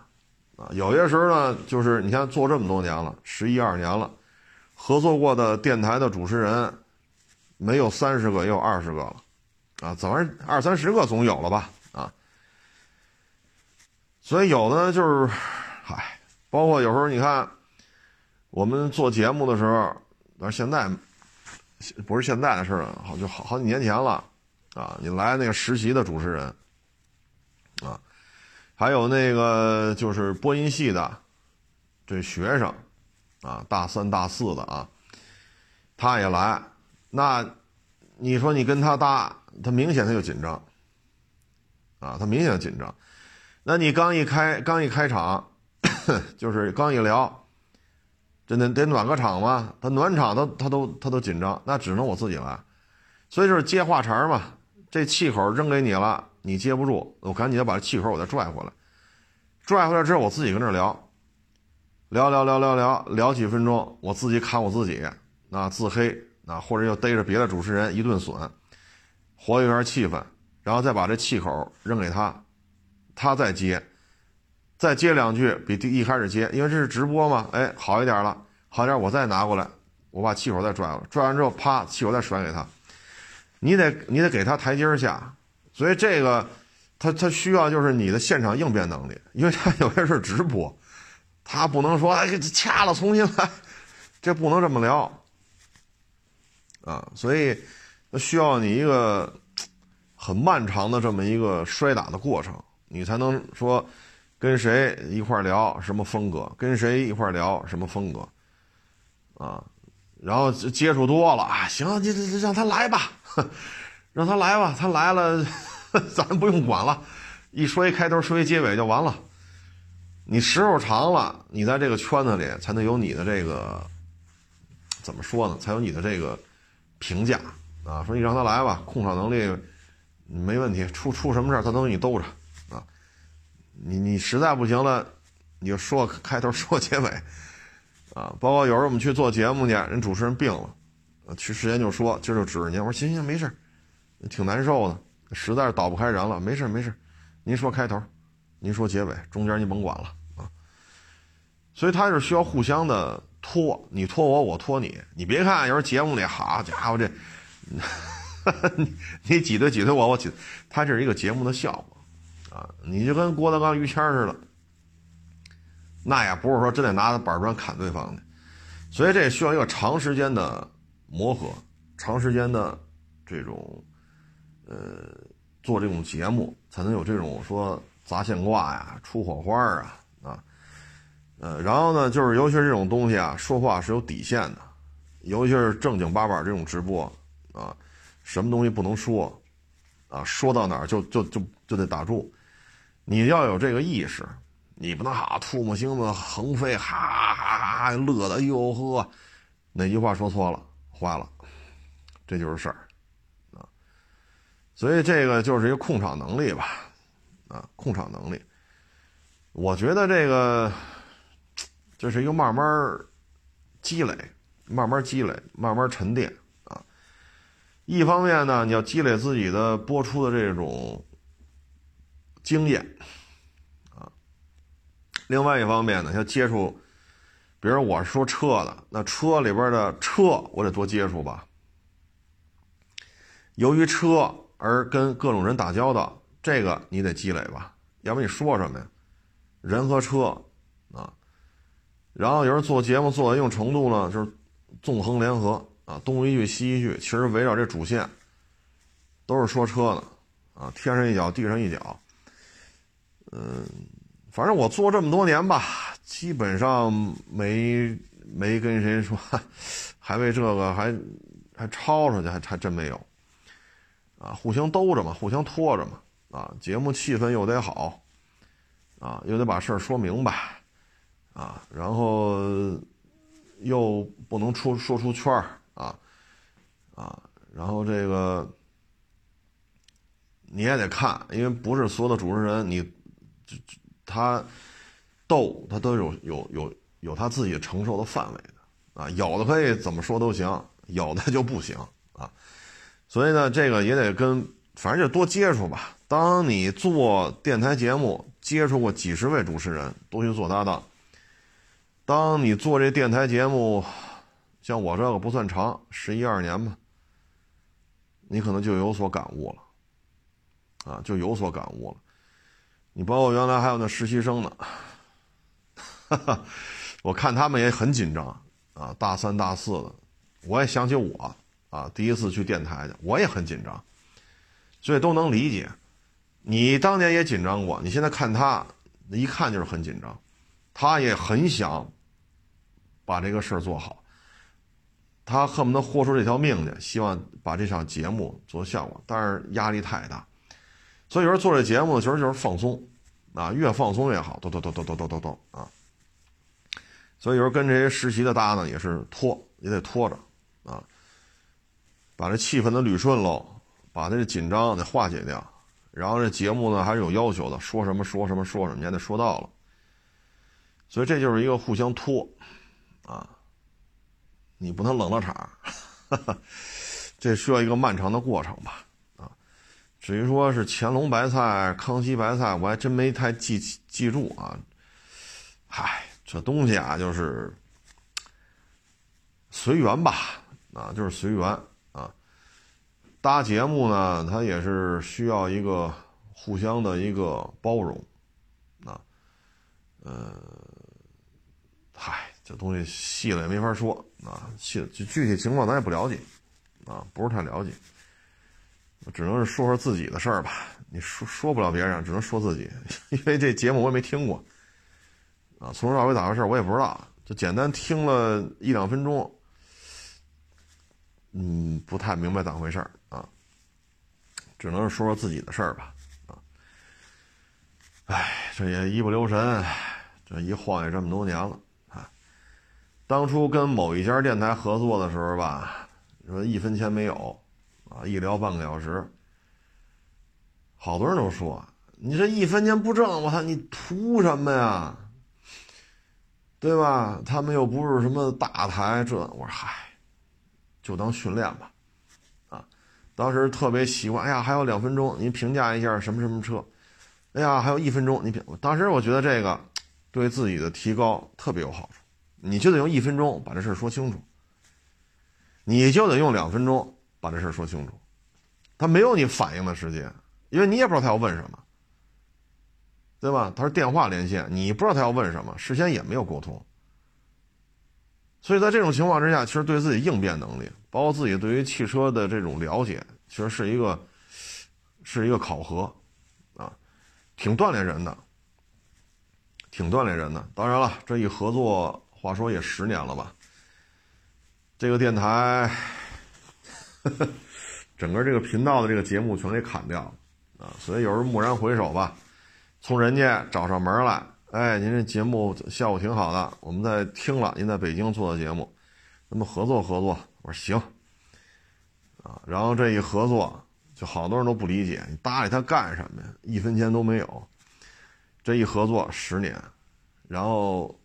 S1: 啊，有些时候呢，就是你看做这么多年了，十一二年了，合作过的电台的主持人，没有三十个也有二十个了，啊，怎么二三十个总有了吧，所以有的就是，嗨，包括有时候你看，我们做节目的时候，但是现在不是现在的事了，好就好好几年前了，啊，你来那个实习的主持人。啊，还有那个就是播音系的这学生，啊，大三大四的啊，他也来，那你说你跟他搭，他明显他就紧张，啊，他明显紧张。那你刚一开刚一开场，就是刚一聊，这得得暖个场嘛，他暖场他他都他都紧张，那只能我自己来，所以就是接话茬嘛，这气口扔给你了。你接不住，我赶紧要把这气口我再拽回来，拽回来之后我自己跟这聊，聊聊聊聊聊聊几分钟，我自己砍我自己，那自黑，那或者又逮着别的主持人一顿损，活跃一下气氛，然后再把这气口扔给他，他再接，再接两句比第一开始接，因为这是直播嘛，哎，好一点了，好一点，我再拿过来，我把气口再拽了，拽完之后啪，气口再甩给他，你得你得给他台阶下。所以这个，他他需要就是你的现场应变能力，因为他有些是直播，他不能说哎掐了重新来，这不能这么聊，啊，所以需要你一个很漫长的这么一个摔打的过程，你才能说跟谁一块聊什么风格，跟谁一块聊什么风格，啊，然后接触多了啊，行，你这让他来吧。让他来吧，他来了，咱不用管了，一说一开头，说一结尾就完了。你时候长了，你在这个圈子里才能有你的这个，怎么说呢？才有你的这个评价啊。说你让他来吧，控场能力没问题，出出什么事他都给你兜着。你你实在不行了，你就说开头，说结尾啊。包括有时候我们去做节目去，人主持人病了，去时间就说今儿就指着您，我说行行没事挺难受的，实在是倒不开人了。没事没事，您说开头，您说结尾，中间您甭管了啊。所以他是需要互相的拖，你拖我，我拖你。你别看有时候节目里，好家伙这，你你挤兑挤兑我，我挤，他这是一个节目的效果啊。你就跟郭德纲、于谦似的，那也不是说真得拿着板砖砍对方的。所以这也需要一个长时间的磨合，长时间的这种。呃，做这种节目才能有这种说砸线挂呀、出火花啊啊，呃，然后呢，就是尤其是这种东西啊，说话是有底线的，尤其是正经八百这种直播啊，什么东西不能说啊，说到哪儿就就就就得打住，你要有这个意识，你不能哈唾沫星子横飞，哈哈哈乐的，哎呦呵，哪句话说错了，坏了，这就是事儿。啊所以这个就是一个控场能力吧，啊，控场能力。我觉得这个这是一个慢慢积累、慢慢积累、慢慢沉淀啊。一方面呢，你要积累自己的播出的这种经验啊；另外一方面呢，要接触，比如我说车的，那车里边的车我得多接触吧。由于车。而跟各种人打交道，这个你得积累吧，要不你说什么呀？人和车啊，然后有人做节目做到一定程度呢，就是纵横联合啊，东一句西一句，其实围绕这主线都是说车的啊，天上一脚地上一脚。嗯，反正我做这么多年吧，基本上没没跟谁说，还为这个还还抄出去，还还真没有。啊，互相兜着嘛，互相拖着嘛，啊，节目气氛又得好，啊，又得把事儿说明白，啊，然后又不能出说出圈儿，啊，啊，然后这个你也得看，因为不是所有的主持人，你就就他逗他都有有有有他自己承受的范围的，啊，有的可以怎么说都行，有的就不行啊。所以呢，这个也得跟，反正就多接触吧。当你做电台节目，接触过几十位主持人，都去做搭档。当你做这电台节目，像我这个不算长，十一二年吧，你可能就有所感悟了，啊，就有所感悟了。你包括原来还有那实习生呢，哈哈，我看他们也很紧张啊，大三大四的，我也想起我。啊，第一次去电台去，我也很紧张，所以都能理解。你当年也紧张过，你现在看他，一看就是很紧张，他也很想把这个事儿做好，他恨不得豁出这条命去，希望把这场节目做效果，但是压力太大，所以有时候做这节目其实就是放松，啊，越放松越好，都都都都都都都都啊。所以有时候跟这些实习的搭档也是拖，也得拖着啊。把这气氛都捋顺喽，把这紧张得化解掉，然后这节目呢还是有要求的，说什么说什么说什么，你还得说到了。所以这就是一个互相拖，啊，你不能冷了场，哈 哈这需要一个漫长的过程吧，至于说是乾隆白菜、康熙白菜，我还真没太记记住啊。嗨，这东西啊就是随缘吧，啊，就是随缘啊。搭节目呢，它也是需要一个互相的一个包容，啊，呃，嗨，这东西细了也没法说啊，细具体情况咱也不了解，啊，不是太了解，只能是说说自己的事儿吧。你说说不了别人，只能说自己，因为这节目我也没听过，啊，从头到尾咋回事我也不知道，就简单听了一两分钟。嗯，不太明白咋回事儿啊，只能是说说自己的事儿吧，啊，哎，这也一不留神，这一晃也这么多年了啊。当初跟某一家电台合作的时候吧，说一分钱没有，啊，一聊半个小时，好多人都说你这一分钱不挣，我操，你图什么呀？对吧？他们又不是什么大台，这我说嗨。就当训练吧，啊，当时特别喜欢。哎呀，还有两分钟，您评价一下什么什么车？哎呀，还有一分钟，你评。当时我觉得这个对自己的提高特别有好处。你就得用一分钟把这事说清楚，你就得用两分钟把这事说清楚。他没有你反应的时间，因为你也不知道他要问什么，对吧？他是电话连线，你不知道他要问什么，事先也没有沟通。所以在这种情况之下，其实对自己应变能力，包括自己对于汽车的这种了解，其实是一个，是一个考核，啊，挺锻炼人的，挺锻炼人的。当然了，这一合作，话说也十年了吧，这个电台，整个这个频道的这个节目全给砍掉了，啊，所以有时候蓦然回首吧，从人家找上门来。哎，您这节目效果挺好的，我们在听了您在北京做的节目，咱们合作合作。我说行，啊，然后这一合作，就好多人都不理解，你搭理他干什么呀？一分钱都没有。这一合作十年，然后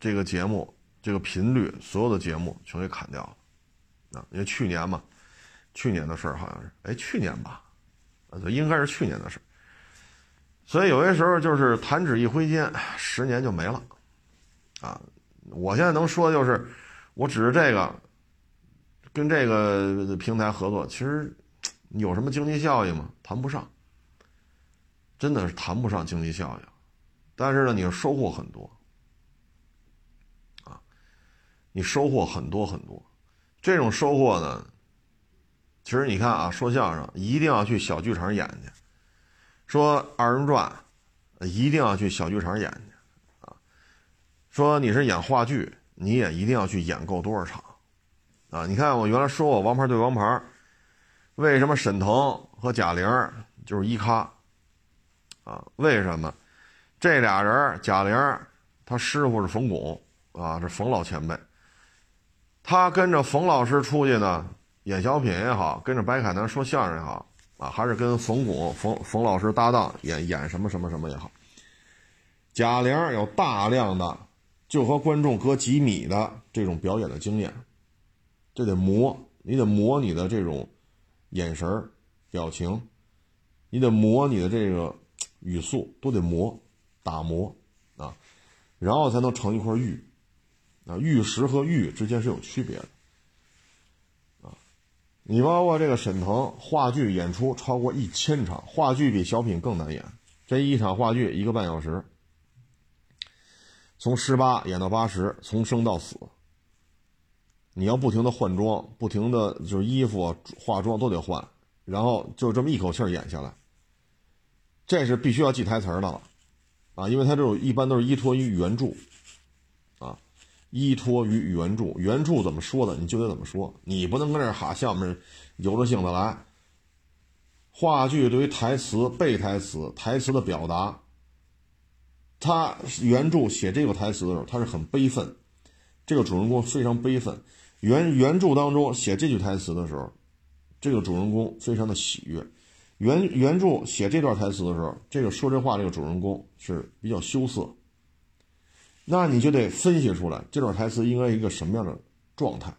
S1: 这个节目这个频率，所有的节目全给砍掉了，啊，因为去年嘛，去年的事儿好像是，哎，去年吧，应该是去年的事。所以有些时候就是弹指一挥间，十年就没了，啊！我现在能说的就是，我只是这个，跟这个平台合作，其实有什么经济效益吗？谈不上，真的是谈不上经济效益。但是呢，你收获很多，啊，你收获很多很多。这种收获呢，其实你看啊，说相声一定要去小剧场演去。说二人转，一定要去小剧场演去，啊！说你是演话剧，你也一定要去演够多少场，啊！你看我原来说过《王牌对王牌》，为什么沈腾和贾玲就是一咖？啊，为什么？这俩人，贾玲他师傅是冯巩啊，是冯老前辈。他跟着冯老师出去呢，演小品也好，跟着白凯南说相声也好，啊，还是跟冯巩、冯冯老师搭档演演什么什么什么也好。贾玲有大量的就和观众隔几米的这种表演的经验，这得磨，你得磨你的这种。眼神表情，你得磨你的这个语速，都得磨，打磨啊，然后才能成一块玉啊。玉石和玉之间是有区别的。你包括这个沈腾，话剧演出超过一千场，话剧比小品更难演。这一场话剧一个半小时，从十八演到八十，从生到死。你要不停的换装，不停的就是衣服、化妆都得换，然后就这么一口气演下来。这是必须要记台词的了，啊，因为他这种一般都是依托于原著，依托于原著，原著怎么说的你就得怎么说，你不能跟这哈像我们由着性子来。话剧对于台词、背台词、台词的表达，他原著写这个台词的时候，他是很悲愤，这个主人公非常悲愤。原原著当中写这句台词的时候，这个主人公非常的喜悦；原原著写这段台词的时候，这个说这话这个主人公是比较羞涩。那你就得分析出来这段台词应该一个什么样的状态，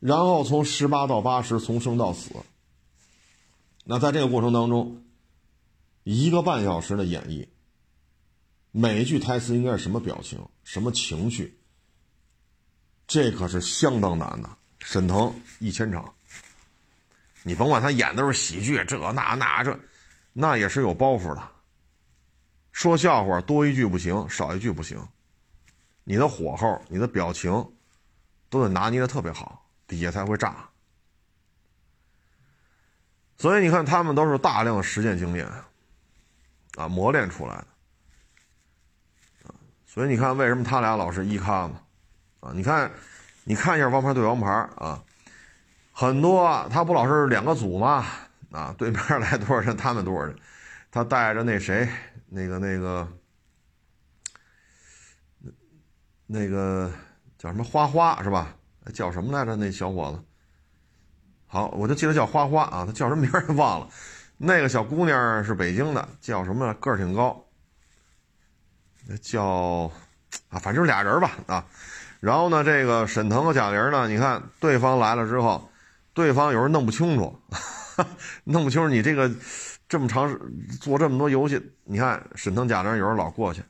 S1: 然后从十八到八十，从生到死。那在这个过程当中，一个半小时的演绎，每一句台词应该是什么表情、什么情绪？这可是相当难的。沈腾一千场，你甭管他演的是喜剧，这那那这，那也是有包袱的。说笑话多一句不行，少一句不行。你的火候、你的表情，都得拿捏的特别好，底下才会炸。所以你看，他们都是大量的实践经验啊磨练出来的。所以你看，为什么他俩老是一咖嘛？啊，你看，你看一下《王牌对王牌》啊，很多他不老是两个组吗？啊，对面来多少人，他们多少人，他带着那谁，那个那个，那个叫什么花花是吧？叫什么来着？那小伙子，好，我就记得叫花花啊，他叫什么名儿忘了。那个小姑娘是北京的，叫什么？个儿挺高，叫啊，反正就是俩人吧啊。然后呢，这个沈腾和贾玲呢，你看对方来了之后，对方有时候弄不清楚，弄不清楚你这个这么长做这么多游戏，你看沈腾、贾玲有时候老过去，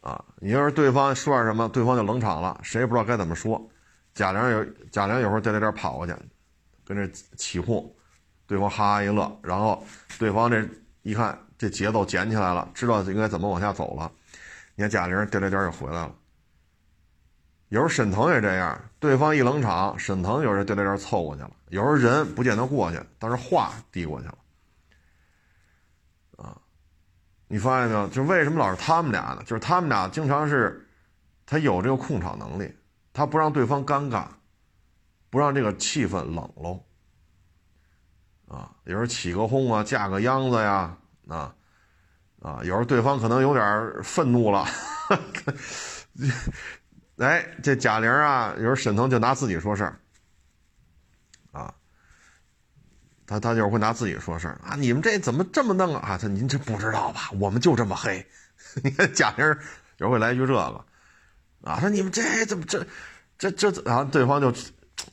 S1: 啊，你要是对方说点什么，对方就冷场了，谁也不知道该怎么说。贾玲有贾玲有时候在那点跑过去，跟这起哄，对方哈哈一乐，然后对方这一看这节奏捡起来了，知道应该怎么往下走了，你看贾玲颠颠颠又回来了。有时候沈腾也这样，对方一冷场，沈腾有时候就在这凑过去了。有时候人不见得过去，但是话递过去了。啊，你发现没有？就为什么老是他们俩呢？就是他们俩经常是，他有这个控场能力，他不让对方尴尬，不让这个气氛冷喽。啊，有时候起个哄啊，架个秧子呀，啊，啊，有时候对方可能有点愤怒了。哎，这贾玲啊，有时候沈腾就拿自己说事儿，啊，他他就是会拿自己说事儿啊，你们这怎么这么弄啊？他您这不知道吧？我们就这么黑。你看贾玲有时会来一句这个，啊，说你们这怎么这这这，然后对方就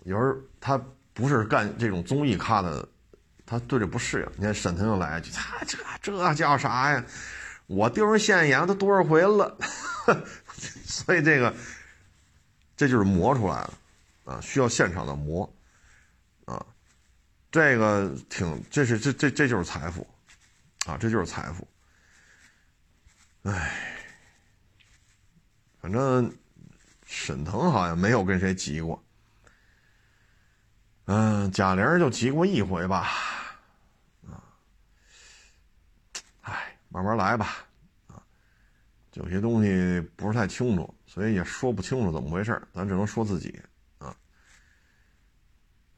S1: 有时候他不是干这种综艺咖的，他对这不适应。你看沈腾又来一句，他这这叫啥呀？我丢人现眼都多少回了？所以这个。这就是磨出来的，啊，需要现场的磨，这个挺，这是这这这就是财富，啊，这就是财富，哎，反正沈腾好像没有跟谁急过，嗯，贾玲就急过一回吧，啊，哎，慢慢来吧，啊，有些东西不是太清楚。所以也说不清楚怎么回事咱只能说自己啊。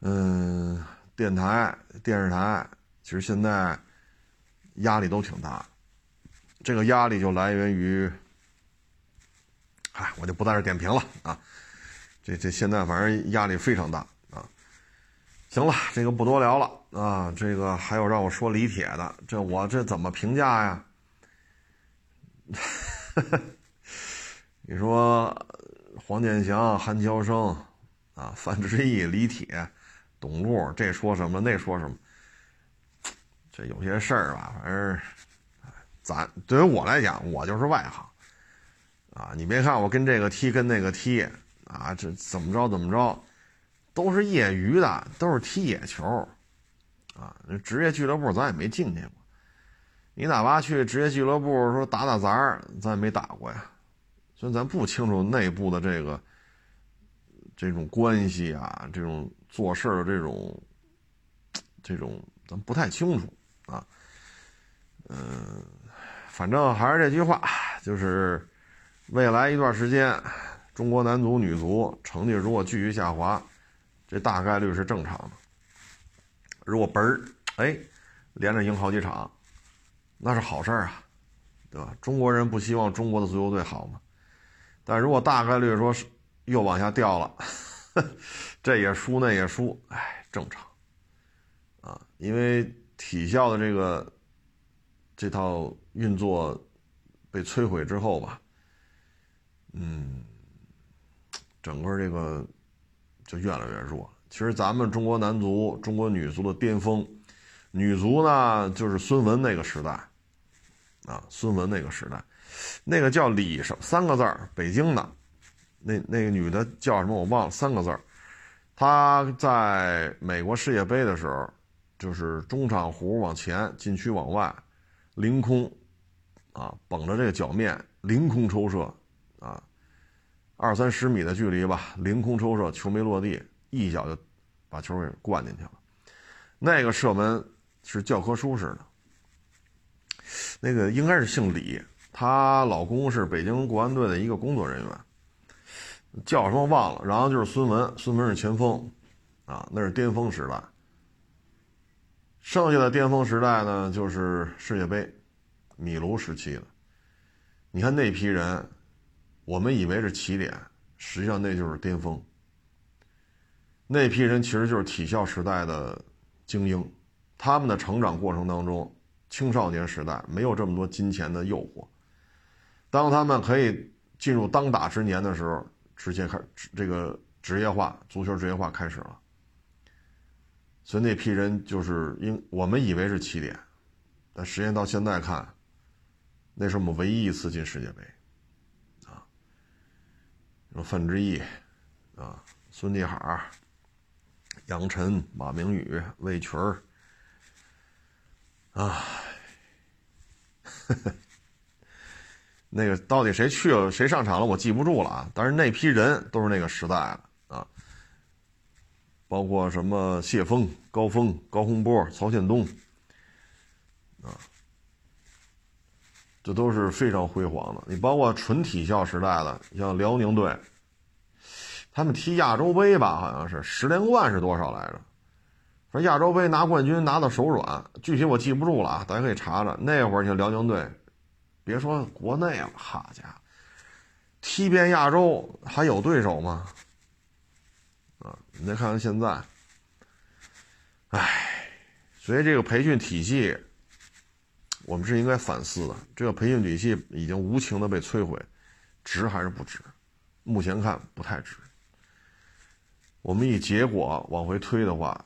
S1: 嗯，电台、电视台，其实现在压力都挺大。这个压力就来源于，哎，我就不在这点评了啊。这这现在反正压力非常大啊。行了，这个不多聊了啊。这个还有让我说李铁的，这我这怎么评价呀？你说黄健翔、韩乔生啊、范志毅、李铁、董路，这说什么那说什么？这有些事儿吧，反正咱对于我来讲，我就是外行啊。你别看我跟这个踢，跟那个踢。啊，这怎么着怎么着，都是业余的，都是踢野球，啊，那职业俱乐部咱也没进去过。你哪怕去职业俱乐部说打打杂，咱也没打过呀，所以咱不清楚内部的这个这种关系啊，这种做事的这种这种，咱不太清楚啊。嗯，反正还是这句话，就是未来一段时间。中国男足、女足成绩如果继续下滑，这大概率是正常的。如果嘣儿，哎，连着赢好几场，那是好事儿啊，对吧？中国人不希望中国的足球队好吗？但如果大概率说是又往下掉了，这也输那也输，哎，正常啊，因为体校的这个这套运作被摧毁之后吧，嗯。整个这个就越来越弱。其实咱们中国男足、中国女足的巅峰，女足呢就是孙雯那个时代，啊，孙雯那个时代，那个叫李什三个字儿，北京的，那那个女的叫什么我忘了三个字儿，她在美国世界杯的时候，就是中场弧往前，禁区往外，凌空，啊，绷着这个脚面凌空抽射，啊。二三十米的距离吧，凌空抽射，球没落地，一脚就把球给灌进去了。那个射门是教科书式的。那个应该是姓李，她老公是北京国安队的一个工作人员，叫什么忘了。然后就是孙文，孙文是前锋，啊，那是巅峰时代。剩下的巅峰时代呢，就是世界杯，米卢时期的。你看那批人。我们以为是起点，实际上那就是巅峰。那批人其实就是体校时代的精英，他们的成长过程当中，青少年时代没有这么多金钱的诱惑。当他们可以进入当打之年的时候，直接开这个职业化，足球职业化开始了。所以那批人就是应我们以为是起点，但实际上到现在看，那是我们唯一一次进世界杯。啊范志毅，啊，孙继海、杨晨、马明宇、魏群儿，啊，那个到底谁去了，谁上场了，我记不住了啊。但是那批人都是那个时代的啊，包括什么谢峰、高峰、高洪波、曹宪东，啊，这都是非常辉煌的。你包括纯体校时代的，像辽宁队。他们踢亚洲杯吧，好像是十连冠是多少来着？说亚洲杯拿冠军拿到手软，具体我记不住了啊，大家可以查查。那会儿你辽宁队，别说国内了，好家伙，踢遍亚洲还有对手吗？啊，你再看看现在，唉，所以这个培训体系，我们是应该反思的。这个培训体系已经无情的被摧毁，值还是不值？目前看不太值。我们以结果往回推的话，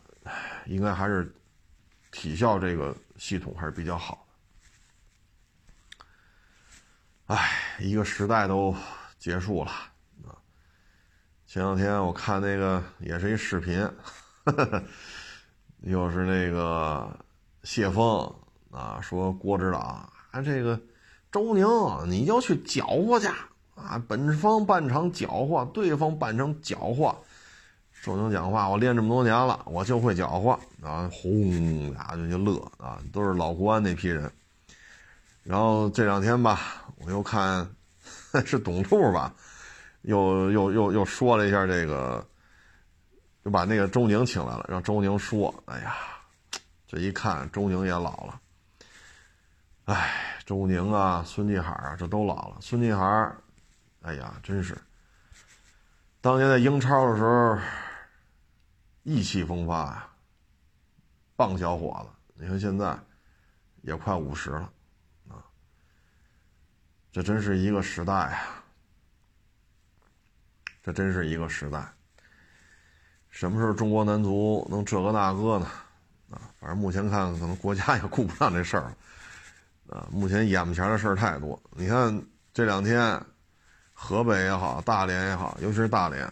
S1: 应该还是体校这个系统还是比较好的。哎，一个时代都结束了啊！前两天我看那个也是一视频，又是那个谢峰啊，说郭指导啊，这个周宁你就去搅和去啊，本方半场搅和，对方半场搅和。周宁讲话，我练这么多年了，我就会搅和啊！轰，俩就就乐啊，都是老国安那批人。然后这两天吧，我又看是董兔吧，又又又又说了一下这个就把那个周宁请来了，让周宁说：“哎呀，这一看周宁也老了，哎，周宁啊，孙继海啊，这都老了。孙继海，哎呀，真是当年在英超的时候意气风发呀，棒小伙子。你看现在也快五十了，这真是一个时代啊，这真是一个时代。”什么时候中国男足能这个那个呢？啊，反正目前看可能国家也顾不上这事儿了，啊，目前眼巴前的事儿太多。你看这两天，河北也好，大连也好，尤其是大连，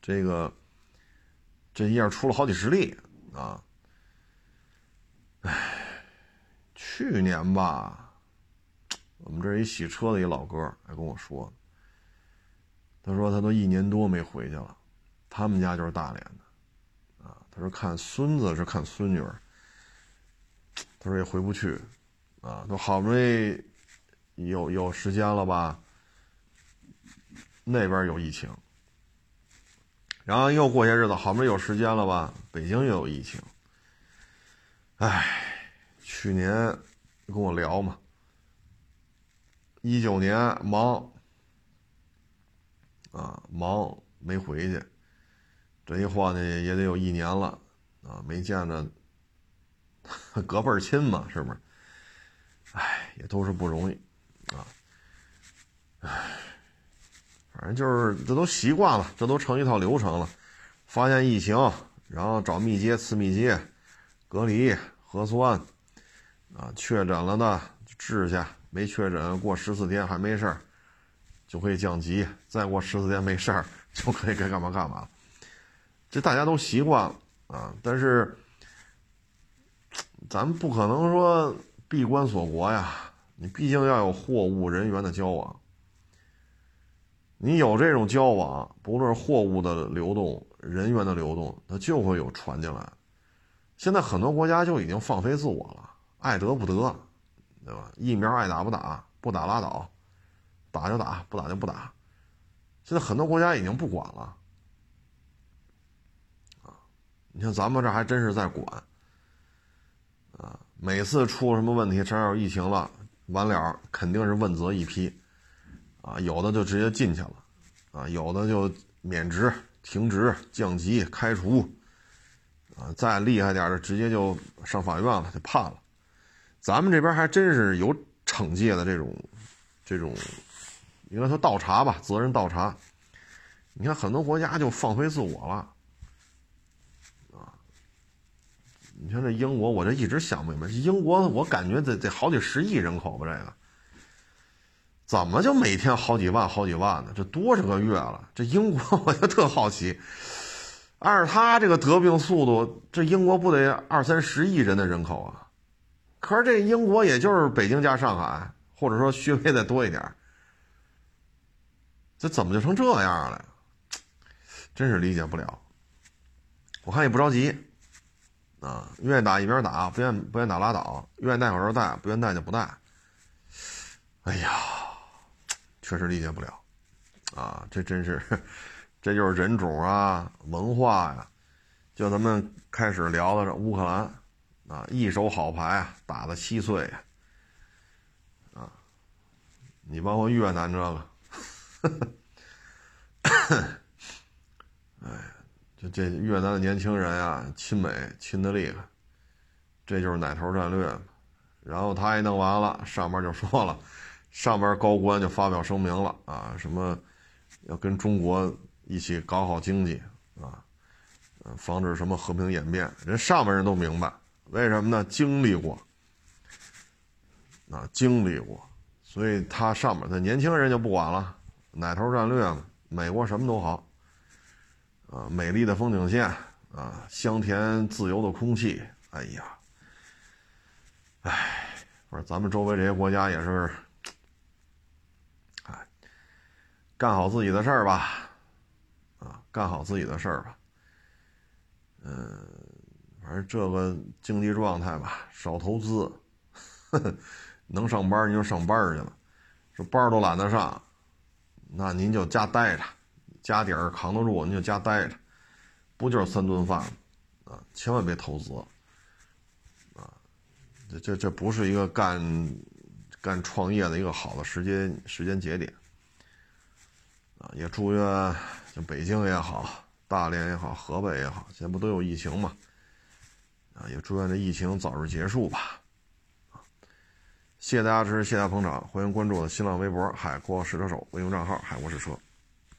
S1: 这个这一下出了好几十例啊。唉，去年吧，我们这一洗车的一老哥还跟我说，他说他都一年多没回去了。他们家就是大连的，啊，他说看孙子是看孙女儿，他说也回不去，啊，都好不容易有有时间了吧，那边有疫情，然后又过些日子，好不容易有时间了吧，北京又有疫情，唉，去年跟我聊嘛，一九年忙，啊，忙没回去。这一晃呢也得有一年了，啊，没见着，隔辈儿亲嘛，是不是？哎，也都是不容易，啊，哎，反正就是这都习惯了，这都成一套流程了。发现疫情，然后找密接、次密接，隔离、核酸，啊，确诊了的治去，没确诊过十四天还没事儿，就可以降级，再过十四天没事儿就可以该干嘛干嘛。这大家都习惯了啊，但是咱们不可能说闭关锁国呀。你毕竟要有货物人员的交往，你有这种交往，不论货物的流动、人员的流动，它就会有传进来。现在很多国家就已经放飞自我了，爱得不得，对吧？疫苗爱打不打，不打拉倒，打就打，不打就不打。现在很多国家已经不管了。啊你像咱们这还真是在管，啊，每次出什么问题，只要有疫情了，完了肯定是问责一批，啊，有的就直接进去了，啊，有的就免职、停职、降级、开除，啊，再厉害点的直接就上法院了，就判了。咱们这边还真是有惩戒的这种，这种应该说倒查吧，责任倒查。你看很多国家就放飞自我了。啊你看这英国，我这一直想不明白。英国，我感觉得得好几十亿人口吧？这个怎么就每天好几万、好几万呢？这多少个月了？这英国，我就特好奇。按照他这个得病速度，这英国不得二三十亿人的人口啊？可是这英国也就是北京加上海，或者说稍微再多一点，这怎么就成这样了？真是理解不了。我看也不着急。啊，愿意打一边打，不愿不愿打拉倒，愿意戴口罩戴，不愿戴就不戴。哎呀，确实理解不了，啊，这真是，这就是人种啊，文化呀。就咱们开始聊的这乌克兰，啊，一手好牌啊打的稀碎，啊，你包括越南这个，哎。就这越南的年轻人啊，亲美亲的厉害，这就是奶头战略。然后他一弄完了，上边就说了，上边高官就发表声明了啊，什么要跟中国一起搞好经济啊，防止什么和平演变。人上面人都明白，为什么呢？经历过，啊，经历过，所以他上面的年轻人就不管了，奶头战略嘛，美国什么都好。啊，美丽的风景线啊，香甜自由的空气，哎呀，哎，不是咱们周围这些国家也是，哎，干好自己的事儿吧，啊，干好自己的事儿吧，嗯，反正这个经济状态吧，少投资，呵呵能上班您就上班去了，这班都懒得上，那您就家待着。家底儿扛得住，您就家待着，不就是三顿饭啊？千万别投资啊！这这这不是一个干干创业的一个好的时间时间节点啊！也祝愿像北京也好，大连也好，河北也好，现在不都有疫情嘛？啊，也祝愿这疫情早日结束吧！谢谢大家支持，谢谢大家捧场，欢迎关注我的新浪微博“海阔试车手”微信账号“海阔试车”。